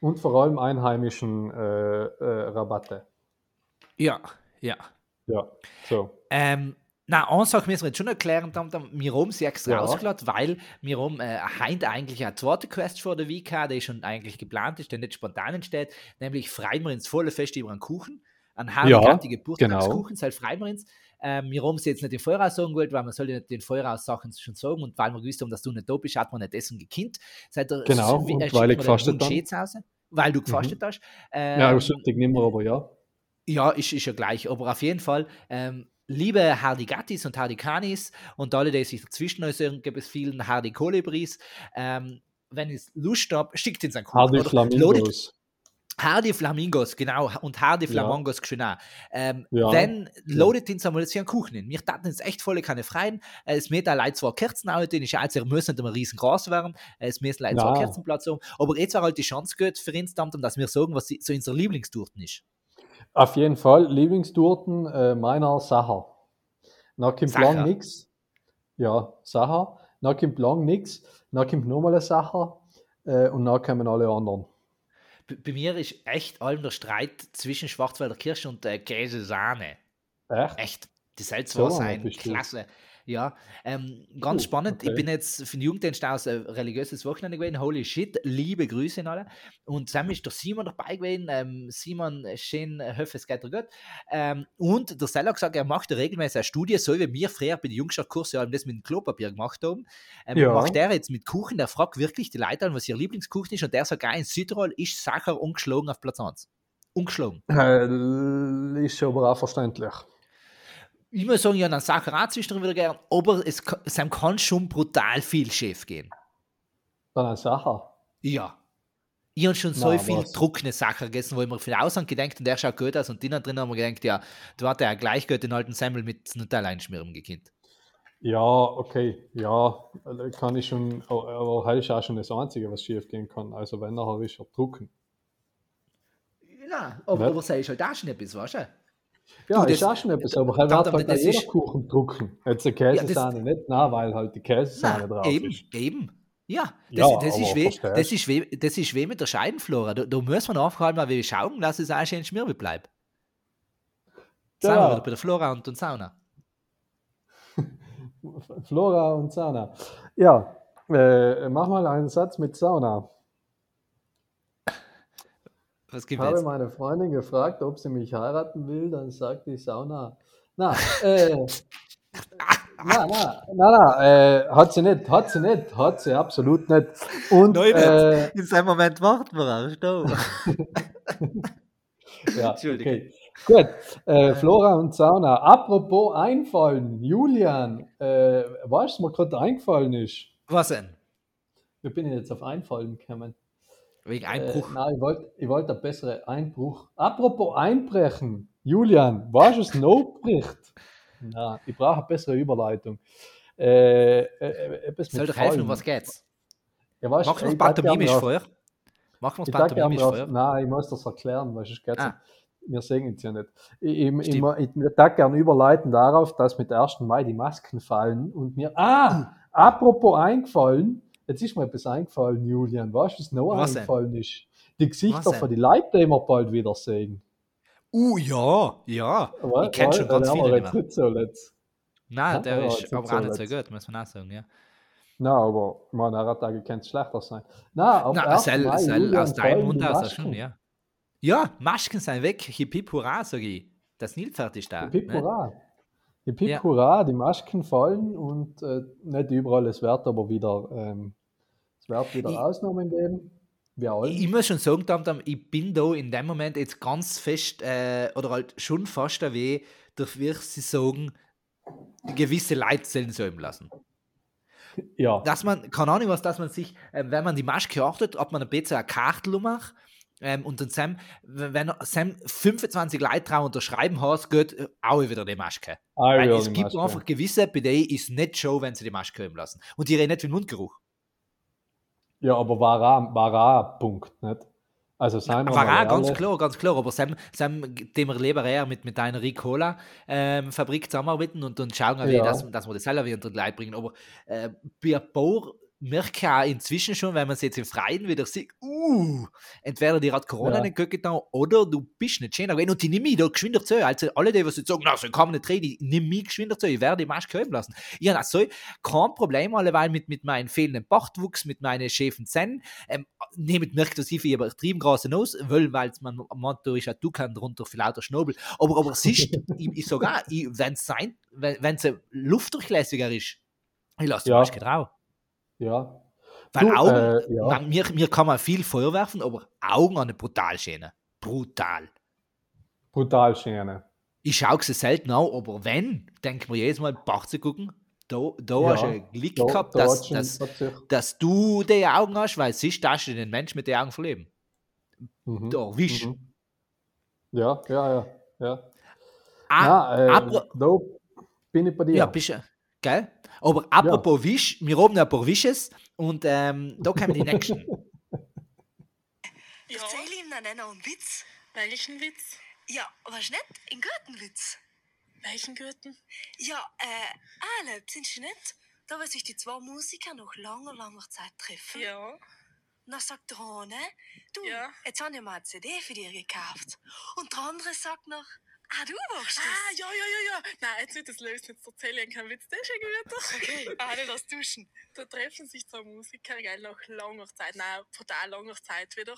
Und vor allem einheimischen äh, äh, Rabatte. Ja, ja. Ja, so. Ähm, na, eine Sache müssen wir jetzt schon erklären, da haben wir haben sie extra Ja. ausgeladen, weil wir haben äh, heint eigentlich eine zweite Quest vor der WK, die schon eigentlich geplant ist, der nicht spontan entsteht, nämlich freuen wir uns volle Fest über einen Kuchen, einen Heiligati Geburtstagskuchen, genau. freuen wir uns. Ähm, wir haben sie jetzt nicht den Voraus sagen wollen, weil man soll ja nicht den Voraus-Sachen schon sagen und weil wir gewusst haben, dass du nicht da bist, hat man nicht essen gekannt. Seit der, Genau, so und weil ich gefastet habe. Weil du gefastet hast. Ähm, ja, Sonntag nicht mehr, aber ja. ja, ist, ist ja gleich. Aber auf jeden Fall, ähm, liebe Hardigatis und Hardikanis und alle, die sich dazwischen äußern, gibt es vielen Hardi-Kolibris. Ähm, wenn ihr Lust habt, schickt uns einen loadet- Flamingos. Hardy Flamingos, genau. Und Hardy Ja. Flamingos geschehen auch. Ähm, Ja. Wenn, loadet uns einmal jetzt hier einen Kuchen hin. Wir taten uns echt voll keine freien. Äh, Es mir da leid zwar Kerzen auch, den ist ja also, müssen nicht immer riesen Gras werden. Äh, Es müssen leid Ja. Kerzenplatz haben. Aber jetzt war halt die Chance gut für uns, dass wir sagen, was so unser Lieblingstorten ist. Auf jeden Fall, Lieblingstorten äh, meiner Sacher. Nach Sacher? lang nix. Ja, Sacher. Nach kommt lang nix. Nach kommt nochmal eine Sacher. Äh, und dann kommen alle anderen. Bei, mir ist echt allem der Streit zwischen Schwarzwälder Kirsche und äh, Käse-Sahne. Echt? Echt. Die soll zwar So sein, klasse. Ja, ähm, ganz Cool, spannend. Ich okay. bin jetzt für den Jugenddienst aus ein religiöses Wochenende gewesen. Holy shit, liebe Grüße an alle. Und Sam ist der Simon dabei gewesen. Ähm, Simon, schön, äh, hoffe, es geht dir gut. Ähm, und der Seller hat gesagt, er macht regelmäßig eine Studie, so wie wir früher bei den Jungschaftskursen ja das mit dem Klopapier gemacht haben. Ähm, Ja. Macht er jetzt mit Kuchen, der fragt wirklich die Leute an, was ihr Lieblingskuchen ist. Und der sagt, in Südtirol ist Sacher ungeschlagen auf Platz 1. Ungeschlagen. Äh, ist aber auch verständlich. Ich muss sagen, ja, dann Sacher auch zwischendurch wieder gern, aber es, es kann schon brutal viel schief gehen. Dann eine Sache. Ja. Ich habe schon so Na, viel was? trockene Sachen gegessen, wo ich mir viel Ausland gedacht und der schaut gut aus und drinnen drin haben wir gedacht, ja, du hast ja gleich gut den alten Semmel mit Nutella einschmieren gekannt. Ja, okay, ja, äh, kann ich schon, aber- heute ist auch schon das Einzige, was schief gehen kann. Also wenn nachher ist er drucken. Ja, aber, Ja. aber sei ist halt auch schon etwas, weißt du? Ja, Du, ist das- auch schon etwas, aber halt da- wird halt das jeder ist- Kuchen drucken. Jetzt eine Käsesahne Ja, nicht, nein, weil halt die Käsesahne Nein, drauf eben, ist. eben. Ja, das, Ja, das, ist weh, das, ist weh, das ist weh mit der Scheidenflora. Da, da muss man aufhalten, weil wir schauen, dass es auch schön schmierbel bleibt. Ja. wieder bei der Flora und, und Sauna. [laughs] Flora und Sauna. Ja, äh, mach mal einen Satz mit Sauna. Was Ich gibt habe jetzt? meine Freundin gefragt, ob sie mich heiraten will, dann sagt die Sauna. Na, äh, [laughs] na, na, na, na, äh, hat sie nicht, hat sie nicht, hat sie absolut nicht. Und, Nein, äh, In seinem Moment warten wir auch. Stopp. [laughs] ja, Entschuldige. okay. Gut, äh, Flora und Sauna. Apropos einfallen, Julian, äh, weißt du, was mir gerade eingefallen ist? Was denn? Wie bin ich jetzt auf Einfallen gekommen? Wegen Äh, Einbruch. nein, ich wollte ich wollt einen besseren Einbruch. Apropos Einbrechen, Julian, weißt du, was noch bricht? [laughs] Na, ich brauche eine bessere Überleitung. Äh, äh, etwas Soll doch helfen, um was geht's? Ja, weißt, Machen wir es pantomimisch vorher? Machen wir es pantomimisch vorher? nein, ich muss das erklären, weil sonst geht's Ah. Wir sehen es ja nicht. Ich, ich, ich, ich, darf gerne überleiten darauf, dass mit 1. Mai die Masken fallen und mir, ah, apropos eingefallen, jetzt ist mir etwas eingefallen, Julian, weißt du, was noch Was denn? eingefallen ist? Die Gesichter von denn? den Leuten, die wir bald wieder sehen. Uh, ja, ja. Weil- ich kenne schon ganz viele jetzt nicht so letzt. Nein, Ja, der ist aber auch nicht so gut, muss man auch sagen, ja. Nein, aber man, einer Tage könnte es schlechter sein. Nein, auf Na, 1. soll, soll aus deinem Mund aus schon, ja. Ja, Masken sind weg, hip hip hurra, sag ich. Das Nilpferd ist da. Pip ne? Hurra. Die Pip Ja. Hurra, die Masken fallen und äh, nicht überall, es wird aber wieder, ähm, es wird wieder Ich- Ausnahmen geben. Wir alle. Ich muss schon sagen, Tam Tam, ich bin da in dem Moment jetzt ganz fest, äh, oder halt schon fast weh, dafür sie sagen, gewisse Leute sollen lassen. ja, Dass man, keine Ahnung was, dass man sich, äh, wenn man die Maske achtet, ob man ein bisschen eine Karte macht, ähm, und dann Sam, wenn Sam 25 Leute drauf unterschreiben hast, geht auch wieder die Maske. Ah, Weil ja, es gibt Maske. einfach gewisse, bei denen ist nicht show, wenn sie die Maske haben lassen. Und die reden nicht wie Mundgeruch. Ja, aber war auch, war Punkt, nicht? Also seien wir War auch ganz klar, ganz klar. Aber Sam, Sam dem wir lieber eher mit, mit einer Ricola ähm, Fabrik zusammenarbeiten und, und schauen, wie, Ja. dass, dass wir das selber wieder unter die Leute bringen. Aber äh, bei ein paar merke ich auch inzwischen schon, wenn man es jetzt im Freien wieder sieht, uh, entweder die hat Corona Ja. nicht gut getan oder du bist nicht schön gewesen und die nimm mich da geschwinder zu. Also alle, die was jetzt sagen, na, so kann man nicht reden, die nimm mich geschwinder zu, ich werde die Maske haben lassen. Ich habe so kein Problem, alleweil mit, mit meinem fehlenden Bartwuchs, mit meinen schiefen Zähnen. Ähm, nehmt merkt das ich übertrieben große Nose, weil, weil man Motto ist du kannst drunter für lauter Schnobel. Aber, aber siehst, ich, ich sage auch, wenn es sein, wenn es luftdurchlässiger ist, ich lasse die Ja. Maske drauf. Ja. Weil Du, Augen, äh, ja. man, mir, mir kann man viel Feuer werfen, aber Augen an eine brutal schöne. Brutal. Brutal schöne. Ich schaue sie selten an, aber wenn, denke mir jedes Mal, Bach zu gucken, da, da Ja, hast du Glück Da, gehabt, da dass, dass, dass du die Augen hast, weil siehst, darfst du den Mensch mit den Augen verleben. mhm, Da, wisch. mhm. Ja, ja, ja. ja. Ah, Na, äh, da bin ich bei dir. ja, bist du, gell? Aber apropos Wisch, wir haben ein paar Wisches und ähm, da kommen die nächsten. [laughs] Ja. Erzähl ihm dann noch einen Witz. Welchen Witz? Ja, was nicht? Ein guten Witz. Welchen Gürtel? Ja, äh, Alep, sind du nicht? Da, wo sich die zwei Musiker nach langer, langer Zeit treffen. Ja. Und dann sagt der eine, du, Ja. jetzt habe ich mal eine CD für dich gekauft. Und der andere sagt noch, Ah, du machst das? Ah, ja, ja, ja, ja. Nein, jetzt nicht das lösen, jetzt erzähle ich keinen Witz, das ist schon gut. Okay. [laughs] Ah, nicht das Duschen. Da treffen sich zwei Musiker, gell, nach langer Zeit, nein, total langer Zeit wieder.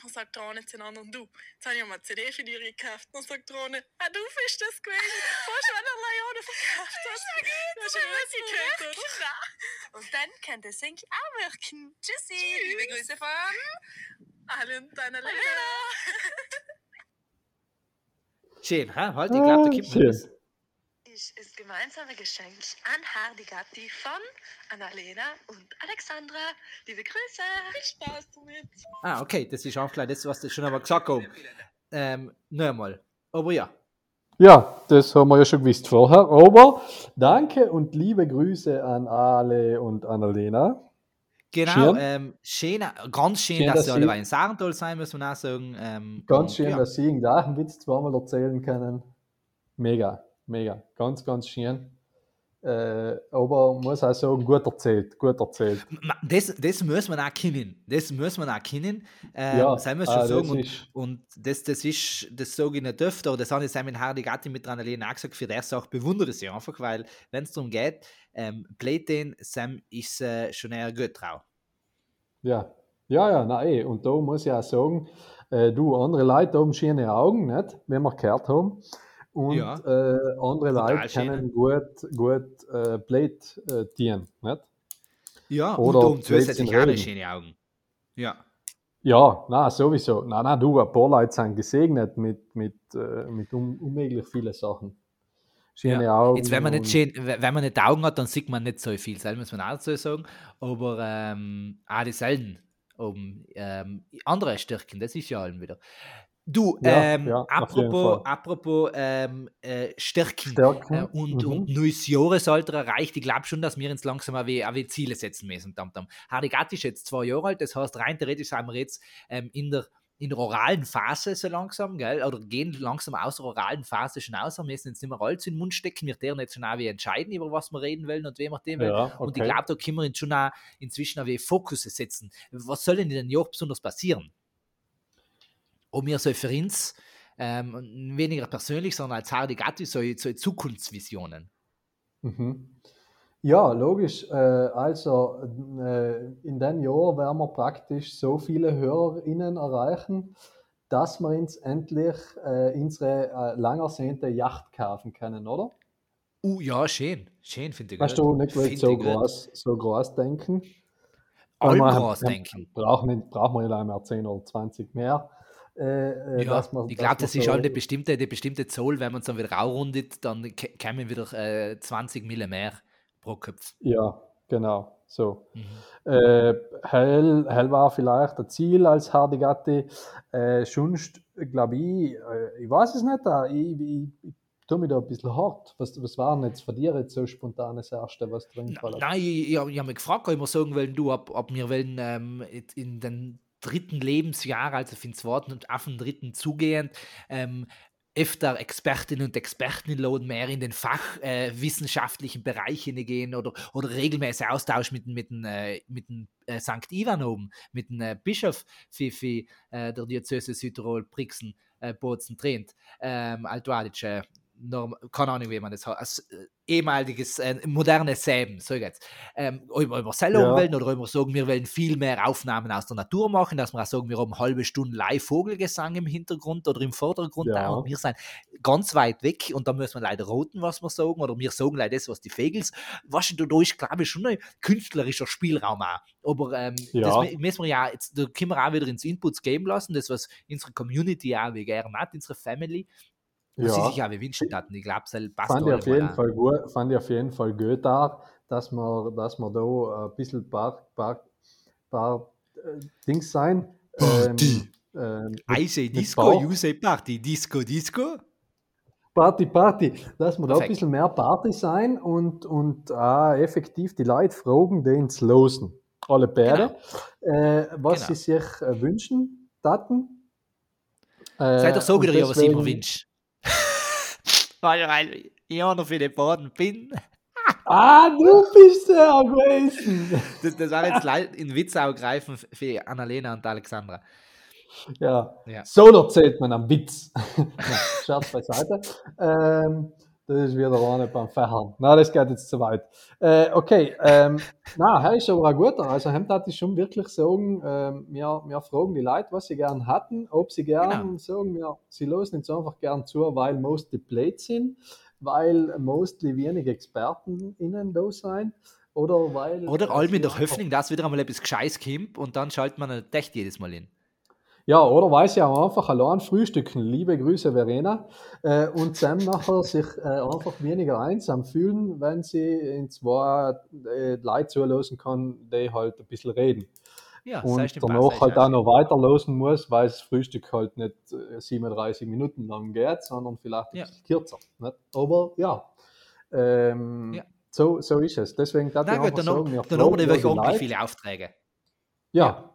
Dann sagt der eine zu anderen, du, jetzt habe ich mal eine CD für dich gekauft. Dann sagt der eine, ah, du bist das gewesen, was du der Leone verkauft hast. Du hast ja Musik gehört, oder? Und dann kann der Sync auch wirken. Tschüssi, liebe Grüße von Alle und deine Lena. [laughs] Schön, hä? Halt, ich glaube, da gibt mir das. ist das gemeinsame Geschenk an Hardigatti von Annalena und Alexandra. Liebe Grüße. Viel Spaß damit. Ah, okay, das ist auch gleich das, was du schon einmal gesagt hast. Ähm, noch einmal. Aber ja, Ja, das haben wir ja schon gewusst vorher. Aber danke und liebe Grüße an Ale und Annalena. Genau. Schön. Ähm, schön, ganz schön, Schön, dass dass sie alle bei den Sarental sein, muss man auch sagen. Ähm, Ganz und schön, ja. dass Sie ihn da einen Witz zweimal erzählen können. Mega, mega. Ganz, ganz schön. Äh, aber muss auch sagen, gut erzählt, gut erzählt. Das, das muss man auch kennen. Das muss man auch kennen. Ähm, Ja, das muss ah, schon das sagen. Und, und das, das ist, das sage ich nicht öfter, das habe ich Simon Hardy Gatti mit Annalena auch gesagt, für der Sache bewundere ich sie einfach, weil, wenn es darum geht, ähm, Playten, Sam ist äh, schon eher gut drauf. Ja, ja, ja, nein, eh. Und da muss ich auch sagen, äh, du, andere Leute haben schöne Augen, nicht? Wenn wir gehört haben. Und Ja. äh, andere Leute können gut, gut äh, Blade äh, dienen, nicht? Ja, Oder und zusätzlich auch schöne Augen. Ja. Ja, na sowieso. Na, na, du, ein paar Leute sind gesegnet mit, mit, äh, mit un unmöglich vielen Sachen. Schöne ja. Augen. Jetzt, wenn man, nicht schön, wenn man nicht Augen hat, dann sieht man nicht so viel, das muss man auch dazu sagen. Aber ähm, auch die selten oben ähm, andere Stärken, das ist ja allem wieder. Du, Ja, ähm, ja, apropos, apropos ähm, äh, Stärken, Stärken, äh, und, mhm. und neues Jahresalter erreicht, ich glaube schon, dass wir uns langsam auch wie, auch wie Ziele setzen müssen. Tam, tam. Hardigatti ist jetzt zwei Jahre alt, das heißt, rein theoretisch sind wir jetzt ähm, in der in der oralen Phase so langsam, gell? oder gehen langsam aus der oralen Phase schon aus, wir müssen jetzt nicht mehr alles in den Mund stecken, wir dürfen jetzt schon auch wie entscheiden, über was wir reden wollen und wem wir dem. Ja, Und ich okay. glaube, da können wir schon auch inzwischen auch wie Fokus setzen. Was soll denn in den Jahr besonders passieren? Ob wir so für uns ähm, weniger persönlich, sondern als Hardigatti so, so Zukunftsvisionen. Mhm. Ja, logisch. Äh, also äh, in dem Jahr werden wir praktisch so viele HörerInnen erreichen, dass wir uns endlich äh, unsere äh, lang ersehnte Yacht kaufen können, oder? Uh, ja, schön. Schön, finde ich gut. du, nicht gleich so groß, so groß denken. Wir groß denken. Brauchen wir, brauchen wir ja mehr 10 oder 20 mehr. Äh, Ja, wir- ich glaube, das ist so- halt eine bestimmte, eine bestimmte Zahl, wenn man es dann wieder raurundet, dann kämen wieder äh, 20 Mille mehr pro Kopf. Ja, genau. So. Mhm. Äh, hell, hell war vielleicht ein Ziel als Hardigatti. Äh, sonst glaube ich, äh, ich weiß es nicht, äh, ich, ich, ich tue mich da ein bisschen hart. Was, was war denn jetzt von dir jetzt so spontan das Erste, was drin war? Nein, ich, ich, ich habe mich gefragt, ob wir sagen wollen, du, ob, ob wir wollen ähm, in- den dritten Lebensjahr, also für den zweiten und auf den dritten zugehend, ähm, öfter Expertinnen und Experten laden, mehr in den fachwissenschaftlichen äh, Bereich hineingehen oder, oder regelmäßig Austausch mit, mit dem, äh, mit dem äh, St. Ivan oben, mit dem äh, Bischof für äh, der Diözese Südtirol, Brixen, äh, Bozen, Trent, ähm, Altuadic, äh, Norm, keine Ahnung, wie man das hat, als äh, ehemaliges, äh, modernes Säben, so geht's. Ähm, ob wir selber Ja. wollen oder ob wir sagen, wir wollen viel mehr Aufnahmen aus der Natur machen, dass wir auch sagen, wir haben eine halbe Stunde Live-Vogelgesang im Hintergrund oder im Vordergrund Ja. auch. Und wir sind ganz weit weg und da müssen wir leider roten, was wir sagen, oder wir sagen leider das, was die Vögels. Was du, da ist, glaube ich, schon ein künstlerischer Spielraum auch. Aber ähm, Ja. das mü- müssen wir ja, jetzt, da können wir auch wieder ins Inputs geben lassen, das, was unsere Community auch wie gerne hat, unsere Family. Sie Ja. sich auch wie wünschen hatten. Ich glaube, es passt Fand ich, auf jeden. Fall gut, fand ich auf jeden Fall gut da, dass wir, dass wir da ein bisschen paar, paar, paar äh, Dings sein. Party. ähm, I say Disco, Bauch. you say Party. Disco, Disco. Party, Party, dass wir da ein bisschen mehr Party sein und, und auch effektiv die Leute fragen, die ins Losen. Alle beide, äh, was Genau. sie sich äh, wünschen, Daten. Äh, Seid doch so ja, was ich mir deswegen- wünsche. Weil, ich auch noch für den Baden bin. [laughs] Ah, du bist der gewesen. [laughs] Das, das war jetzt leid in Witz greifen für Annalena und Alexandra. Ja, Ja. so erzählt man am Witz. [laughs] Scherz beiseite. Ähm, das ist wieder eine beim Fächern. Na, das geht jetzt zu weit. Äh, okay, ähm, na, er ist aber ein guter. Also, hem hat ich schon wirklich sagen, ähm, wir, wir fragen die Leute, was sie gern hatten, ob sie gern Genau. sagen, wir, sie losen jetzt einfach gern zu, weil mostly played sind, weil mostly wenig Experten innen da sein. Oder weil. Oder all mit der Hoffnung, dass wieder einmal etwas Gescheiß kommt und dann schaltet man nicht echt jedes Mal hin. Ja, oder weiß ja auch einfach allein frühstücken. Liebe Grüße, Verena. Äh, und dann nachher sich äh, einfach weniger einsam fühlen, wenn sie in zwei äh, Leute zulassen kann, die halt ein bisschen reden. Ja, und danach passt, halt auch noch weiterlosen muss, weil das Frühstück halt nicht äh, 37 Minuten lang geht, sondern vielleicht ein Ja. bisschen kürzer. Nicht? Aber ja, ähm, Ja. So, so ist es. Deswegen darf ich einfach dann, sagen, haben- wir haben wir viele Aufträge. Ja,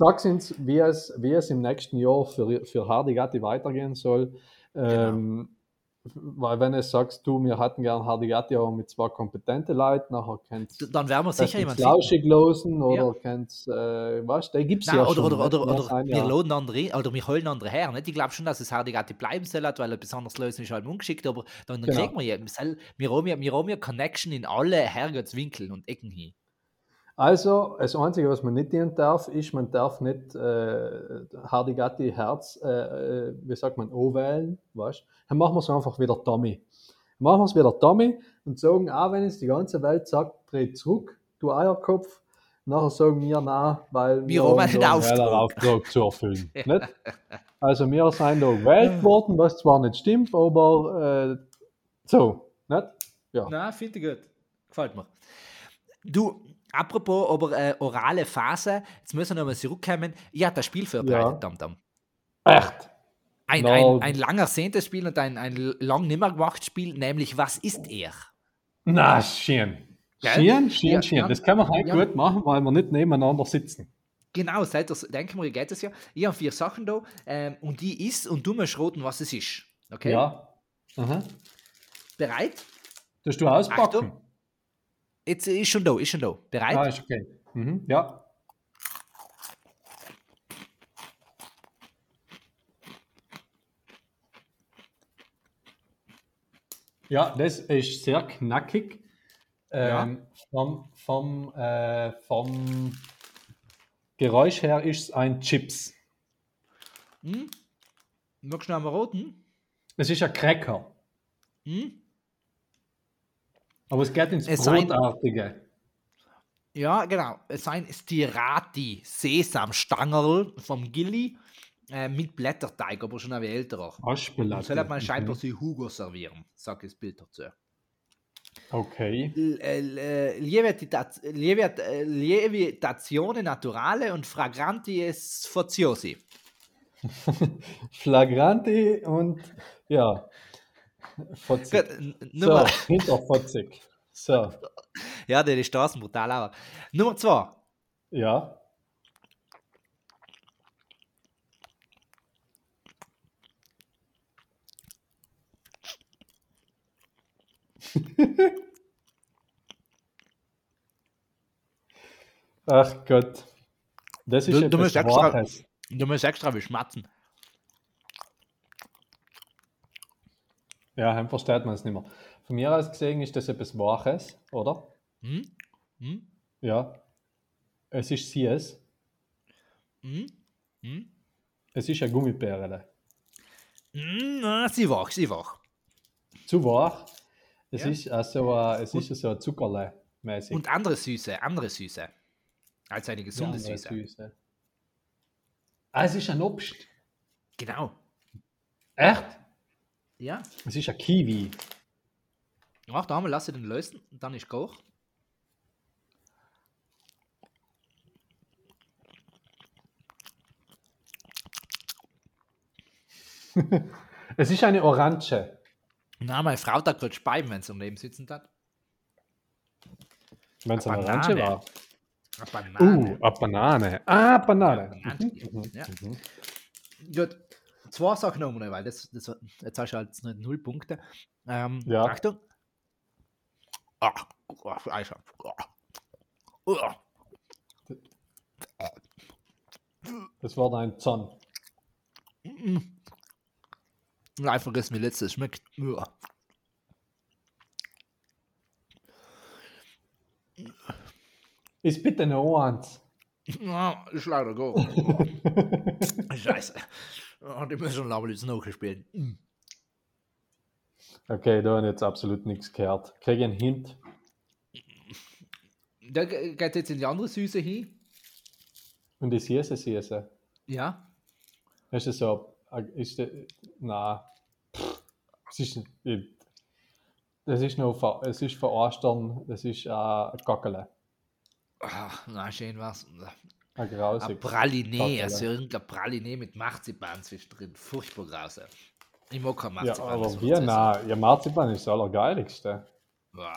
sag uns, wie es, wie es im nächsten Jahr für, für Hardigatti weitergehen soll. Ähm, Weil wenn du sagst, du, wir hatten gern Hardigatti aber mit zwei kompetenten Leuten, nachher könnt Dann werden wir sicher jemanden Lauschig losen oder Ja. könnt, äh, was, der gibt es Nein, ja oder, schon. oder, nicht? oder, Wir oder wir ja- laden andere, oder wir holen andere her. Nicht? Ich glaube schon, dass es Hardigatti bleiben soll, weil er besonders lösen ist halt ungeschickt, aber dann Genau. kriegen wir ja, wir, haben ja, Connection in alle Herrgottswinkel und Ecken hin. Also, das Einzige, was man nicht dienen darf, ist, man darf nicht äh, Hardigatti Herz, äh, äh, wie sagt man, anwählen, weißt Dann machen wir es einfach wieder Tommy. Dann machen wir es wieder Tommy und sagen, auch wenn es die ganze Welt sagt, dreh zurück, du Eierkopf, nachher sagen wir nein, weil Wir haben einen Auftrag. Auftrag zu erfüllen. nicht? Also, wir sind da gewählt worden, was zwar nicht stimmt, aber äh, so, nicht? Ja. Na, finde ich gut. Gefällt mir. Du, apropos aber äh, orale Phase, jetzt müssen wir nochmal zurückkommen. Ich habe das Spiel vorbereitet, Ja. Tamtam. Echt? Ein, No. ein, ein lang ersehntes Spiel und ein, ein lang nimmer gemachtes Spiel, nämlich Was ist er? Na, schön. Gell? Schön, schön, Ja, schön. Das können wir heute Ja. gut machen, weil wir nicht nebeneinander sitzen. Genau, seit das, denken wir, geht es ja. Ich habe vier Sachen da ähm, und die ist und du musst raten, was es ist. Okay? Ja. Aha. Bereit? Tust du auspacken? Achtung. Jetzt ist schon da, ist schon da. Bereit? Ah, ist okay. Mhm. Ja. Ja, das ist sehr knackig. Ähm, vom, vom, äh, vom Geräusch her ist es ein Chips. Hm? Magst du noch einmal raten? Es ist ein Cracker. Hm? Aber es geht ins Es Brotartige. Ja, genau. Es sind Stirati Sesamstangerl vom Gilli äh, mit Blätterteig, aber schon ein wenig älterer. Aschbelatte. Soll man scheinbar Mhm. so Hugo servieren, sagt das Bild dazu. Okay. Äh, äh, äh, Lievitazione naturale und fragranti sfoziosi. [laughs] Flagranti und ja. Fotzig. Gut, n- So, Nummer, hinterfotzig. So, ja, die Straßen brutal, aber. Nummer zwei. ja. [laughs] Ach Gott. Das ist Du- du musst extra-. Du musst extra beschmatzen. Ja, dann versteht man es nicht mehr. Von mir aus gesehen ist das etwas Waches, oder? Hm? Hm? Ja. Es ist CS. Hm? Hm? Es ist eine Gummibärle. Hm, na, sie wach, sie wach. Zu wach. Es Ja. ist also ein, es ist so ein Zuckerle mäßig. Und andere Süße, andere Süße. Als eine gesunde Ja, Süße. Süße. Ah, es ist ein Obst. Genau. Echt? Ja. Es ist ein Kiwi. Mach da einmal, lass sie den lösen und dann ist Koch. [laughs] Es ist eine Orange. Na, meine Frau da kurz speiben, wenn sie daneben sitzen hat. Wenn es eine Banane. Orange war. Eine Uh, Banane. eine Banane. Ah, Banane. Banane. Mhm, mhm, Ja. mhm. Gut. Zwei Sachen mal, weil das, das, jetzt hast du halt nicht null Punkte. Ähm, Ja. Achtung. Ah, oh, also, oh. Oh. Das war dein Zahn. Nein, vergiss mir letztes. Schmeckt. Ja. Ist bitte noch eins. Ja, ist leider gut. [laughs] Scheiße. Die müssen schon jetzt nachgespielt. Mm. Okay, da habe ich jetzt absolut nichts gehört. Kriege ich einen Hint? Da ge- geht jetzt in die andere Süße hin. Und die Süße, Süße. Ja. Ist das so, ist das, nein. Es ist, das ist noch, ver- es ist für Ostern, das ist äh, ein Gackele. Ah, na, schön was. Ein Ein grausig. Praline, also irgendein Praline mit Marzipan zwischendrin. Furchtbar grausig. Ich mag kein Ja, Marzipan. das aber sehr Nein, ja, Marzipan ist das Allergeiligste. Boah.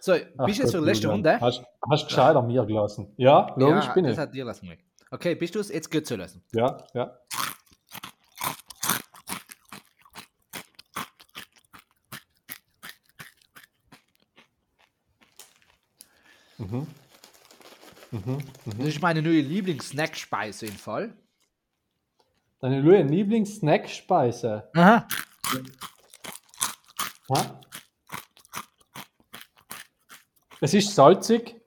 So, Ach bist du jetzt für die letzte. Runde? Hast du gescheiter mir gelassen? Ja, logisch ja, bin das ich. hat dir lassen. Okay, bist du es? Jetzt geht zu lassen. Ja, ja. Mhm. Mhm. Das ist meine neue Lieblings-Snack-Speise im Fall. Deine neue Lieblings-Snack-Speise. Aha. Ha? Es ist salzig.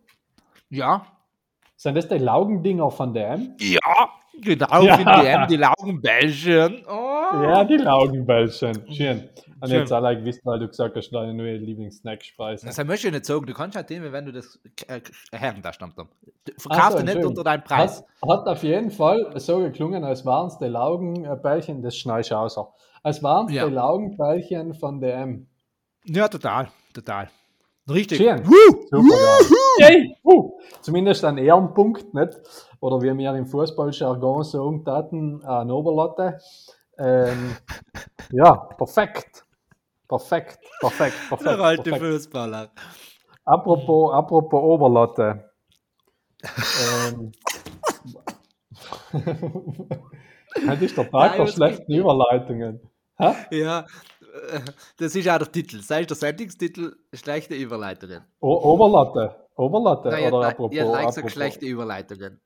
Ja. Sind das die Laugendinger von dem? Ja, genau, Ja. wie die, die Laugenbällchen. Oh. Ja, die Laugenbällchen. Schön. Und Schön. jetzt alle gewusst, weil du gesagt hast, deine neue Lieblings-Snack-Speise. Das möchte ich nicht sagen. Du kannst halt nehmen, wenn du das äh, Herren da stammt. Ach Verkauf so, nicht unter deinem Preis. Hat, hat auf jeden Fall so geklungen, als wären es die Laugenbällchen, du außer. Als wären es Ja. die Laugenbällchen von DM. Ja, total. Total. Richtig. Schön. Woo! Super geil. Yay! Zumindest ein Ehrenpunkt, nicht? Oder wie wir im Fußballjargon sagen taten, eine Oberlatte. Ähm, [laughs] ja, perfekt. Perfekt, perfekt, perfekt. Der alte perfekt. Fußballer. Apropos, apropos Oberlatte. ähm, [laughs] das ist der Tag der schlechten Überleitungen. Hä? Ja, [laughs] das ist auch der Titel. Sei es der Sendungstitel, schlechte Überleiterin. O Oberlatte. Oberlatte Nein, oder apropos, ihr like apropos. schlechte Überleitungen.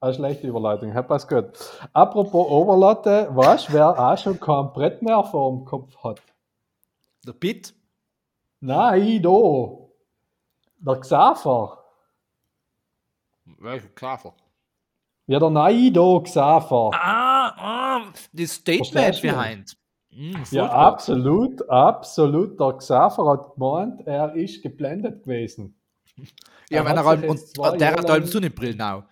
Eine schlechte Überleitung, hat passt gut. Apropos Oberlatte, weißt du, wer auch schon kein Brett mehr vor dem Kopf hat? Der Pitt? Nein, da. Der Xaver. Welcher Klaver? Ja, der Naido Xaver. Ah, ah, die Statement behind. Hm, Ja, absolut, absolut. Der Xaver hat gemeint, er ist geblendet gewesen. [laughs] Ja, Er wenn hat er allem, und der hat allem lang- Sonnenbrillen auch.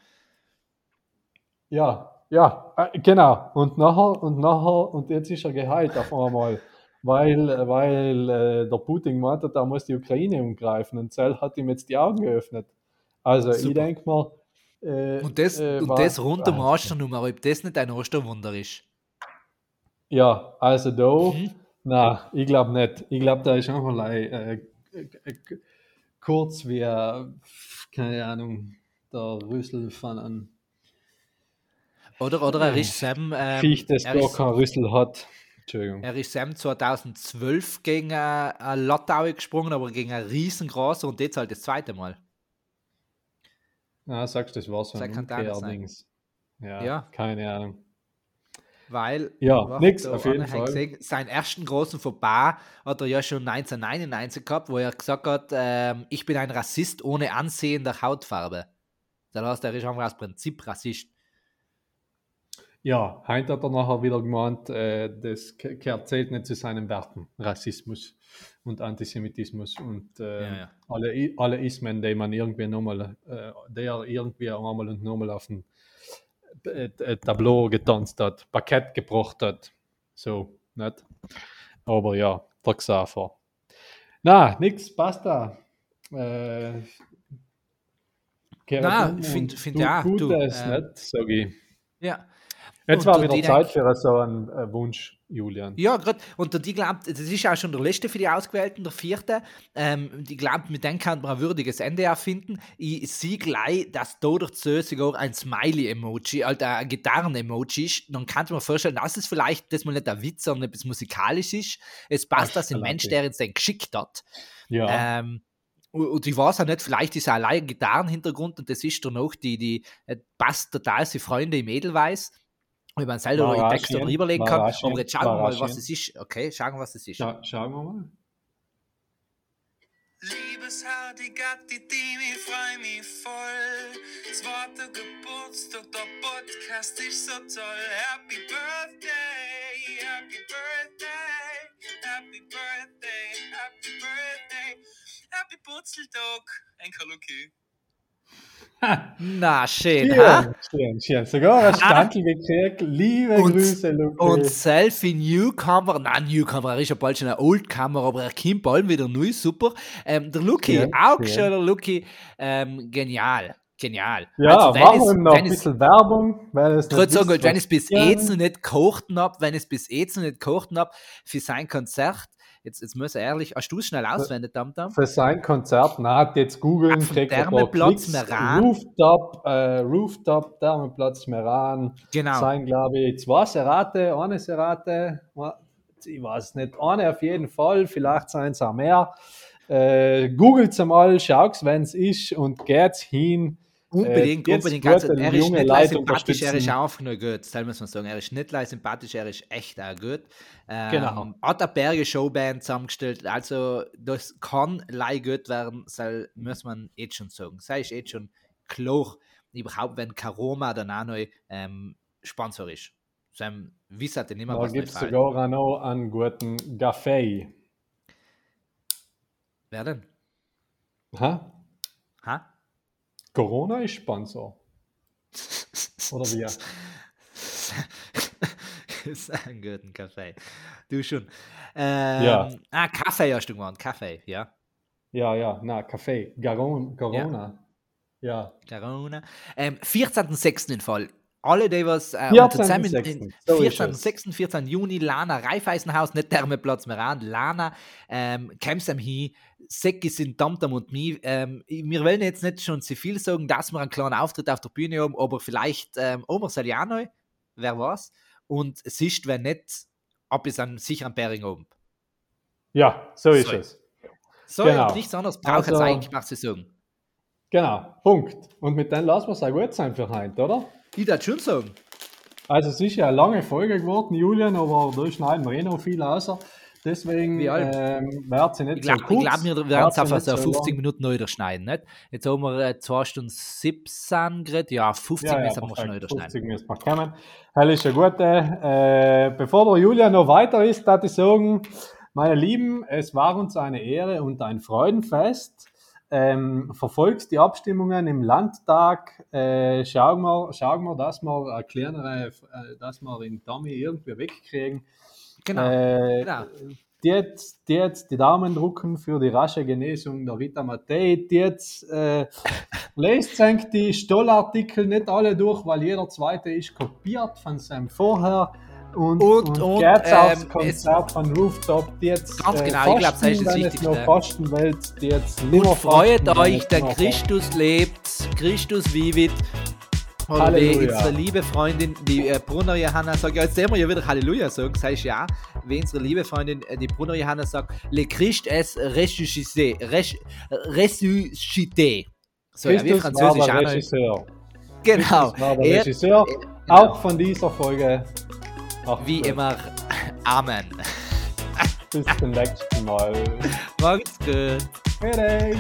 Ja, ja, äh, genau. Und nachher, und nachher, und jetzt ist er geheilt auf einmal, [laughs] weil, weil äh, der Putin gemeint hat, er muss die Ukraine umgreifen und Zell hat ihm jetzt die Augen geöffnet. Also ich Super. denke mal, äh, Und das, äh, und war- das rund um Ah, Osternummer, ob das nicht ein Osterwunder ist. Ja, also da, Mhm. na, ich glaube nicht. Ich glaube, da ist einfach äh, äh, äh, kurz wie, keine Ahnung, der Rüssel von einem Oder, oder er ist Sam, ähm, Viech, das gar keinen Rüssel hat. Entschuldigung. er ist Sam 2012 gegen äh, Lottau gesprungen, aber gegen ein riesengroßer und jetzt halt das zweite Mal. Ah, sagst du, das war so Das ein kann. Umkehrdings. Ja, Ja. keine Ahnung. Weil, Ja, nix, auf jeden Fall. gesehen, seinen ersten großen Fauxpas hat er ja schon 1999 gehabt, wo er gesagt hat, ähm, ich bin ein Rassist ohne Ansehen der Hautfarbe. Das heißt, er ist einfach aus Prinzip Rassist. Ja, Heint hat er nachher wieder gemeint, äh, das kehrt zählt nicht zu seinen Werten. Rassismus und Antisemitismus und äh, Ja, ja. Alle, alle Ismen, die man irgendwie nochmal, äh, der irgendwie einmal und nochmal auf äh, Tableau getanzt hat, Parkett gebracht hat. So, nicht? Aber ja, der Xaver. Na, nix, basta. Äh, Na, um find- find tu ja, du, Gutes, ähm, nicht, sag ich. Ja. Jetzt war wieder Zeit für so einen äh, Wunsch, Julian. Ja, gerade. Und die glaubt, das ist auch schon der letzte für die Ausgewählten, der vierte. Ähm, die glaubt, mit dem kann man ein würdiges Ende erfinden. Ich sehe gleich, dass da dazu sogar ein Smiley-Emoji, also ein Gitarren-Emoji ist. Dann kann man vorstellen, dass es vielleicht das mal nicht ein Witz, sondern etwas musikalisch ist. Es passt, Ach, dass ein Mensch, der uns den geschickt hat. Ja, Ähm, und ich weiß auch nicht, vielleicht ist er allein ein Gitarrenhintergrund und das ist dann auch die, die äh, passt total, sie Freunde im Edelweiß. Ob man selber einen Text Marashien, darüber legen kann. Aber jetzt schauen wir mal, was es ist. Okay, schauen wir, was es ist. Scha schauen wir mal. Liebes Hardy Gatti, ich freu mich voll. Zweiter Geburtstag, der Podcast ist so toll. Happy Birthday, Happy Birthday, Happy Birthday, Happy Birthday, Happy Putzeltag. Enkel Luki. Na, schön? Schön, schön, schön. Sogar ein Standel gekriegt. Liebe Und- Grüße, Luki. Und Selfie Newcomer, nein, Newcomer, er ist ja bald schon eine Oldcomer, aber er kommt bald wieder neu, super. Ähm, der Luki, Schön, auch schön. schon der Luki, ähm, genial, genial. ja, Also, machen es- wir noch ein es- bisschen Werbung, weil es Ich sagen, wenn es bis jetzt noch nicht gekochten hab, wenn es bis jetzt noch nicht gekochten hab für sein Konzert, jetzt, jetzt muss er ehrlich, hast du es schnell auswendet, Tamtam? für sein Konzert, na, hat jetzt googeln, kriegt Thermenplatz Klicks. Meran. Rooftop, äh, Rooftop, Thermenplatz Meran. Genau. Sein, glaube ich, zwei Serate, eine Serate, ich weiß nicht, eine auf jeden Fall, vielleicht seien es auch mehr. Äh, Googelt mal, schaut wenn es ist und geht hin. Unbedingt, Äh, unbedingt. wird Also, er ist nicht Leute sympathisch, er ist auch nur gut. Muss man sagen. Er ist nicht sympathisch, er ist echt auch gut. Ähm, Genau. Hat eine Berge Showband zusammengestellt. Also, das kann leicht gut werden, soll, muss man jetzt schon sagen. Sei ist jetzt schon klar, überhaupt, wenn Karoma dann auch noch ähm, Sponsor ist. Sein Wissen nicht mehr Da was gibt es sogar noch einen guten Kaffee. Wer denn? Ha? Corona ist Sponsor. Oder wie? [laughs] ist ein guter Kaffee. Du schon. Ähm, Ja. Ah, Kaffee hast du gemacht. Kaffee, ja. Ja, ja, na, Kaffee. Garon, Corona. Ja. Corona. Ähm, 14.06. in Fall. Alle, die was äh, 14.06., unter zusammen in so ist 14.06., 14. Juni, Lana, Raiffeisenhaus, nicht Thermenplatz mehr an, Lana, ähm, kommst am hin, Säcke sind Tamtam und mich. Ähm, wir wollen jetzt nicht schon zu viel sagen, dass wir einen kleinen Auftritt auf der Bühne haben, aber vielleicht ähm, auch noch, wer weiß. Und es ist, wenn nicht, ab ist ein sicher ein Bäring oben. Ja, so ist So. es. So, Genau. und nichts anderes braucht es Also- eigentlich, macht sie sagen. Genau, Punkt. Und mit dem lassen wir es auch gut sein für heute, oder? Ich würde schon sagen. Also es ist ja eine lange Folge geworden, Julian, aber da schneiden wir eh noch viel außer. Deswegen ähm, wird sie nicht Ich glaube, so kurz. glaub, wir werden es einfach so 15 lang. Minuten neu schneiden. Nicht? Jetzt haben wir äh, 2 Stunden 17 geredet. Ja, 50 Ja, ja, müssen wir schnell 50 schneiden. müssen wir kommen. Hell ist eine gute. Äh, bevor der Julian noch weiter ist, darf ich sagen, meine Lieben, es war uns eine Ehre und ein Freudenfest. Ähm, verfolgt die Abstimmungen im Landtag. Äh, schauen, wir, schauen wir, dass wir eine kleinere, äh, dass wir in Tommy irgendwie wegkriegen. Genau. Äh, genau. die jetzt, die jetzt die Daumen drücken für die rasche Genesung der Rita Mattei. Die jetzt äh, [laughs] lest die Stollartikel nicht alle durch, weil jeder zweite ist kopiert von seinem vorher. Und, Und- und, geht's aufs ähm, Konzert von Rooftop, die jetzt Ganz genau, ich glaub, das ist das es Wichtigste. noch Kosten die jetzt Und freut kosten, euch, es der Christus lebt, Christus vivit. Oder wie Halleluja. unsere liebe Freundin, die äh, Brunner Johanna sagt, ja, jetzt sehen wir ja wieder Halleluja sagen, das heißt ja, wie unsere liebe Freundin, äh, die Brunner Johanna sagt, Le Christ est ressuscité, res, ressuscité. So, ja, wie Christus war Französisch der auch noch. Regisseur. Genau. Christus war der Er- Regisseur, auch von dieser Folge. Ach, Wie immer, Amen. Bis zum nächsten Mal. Macht's gut. Hey, hey.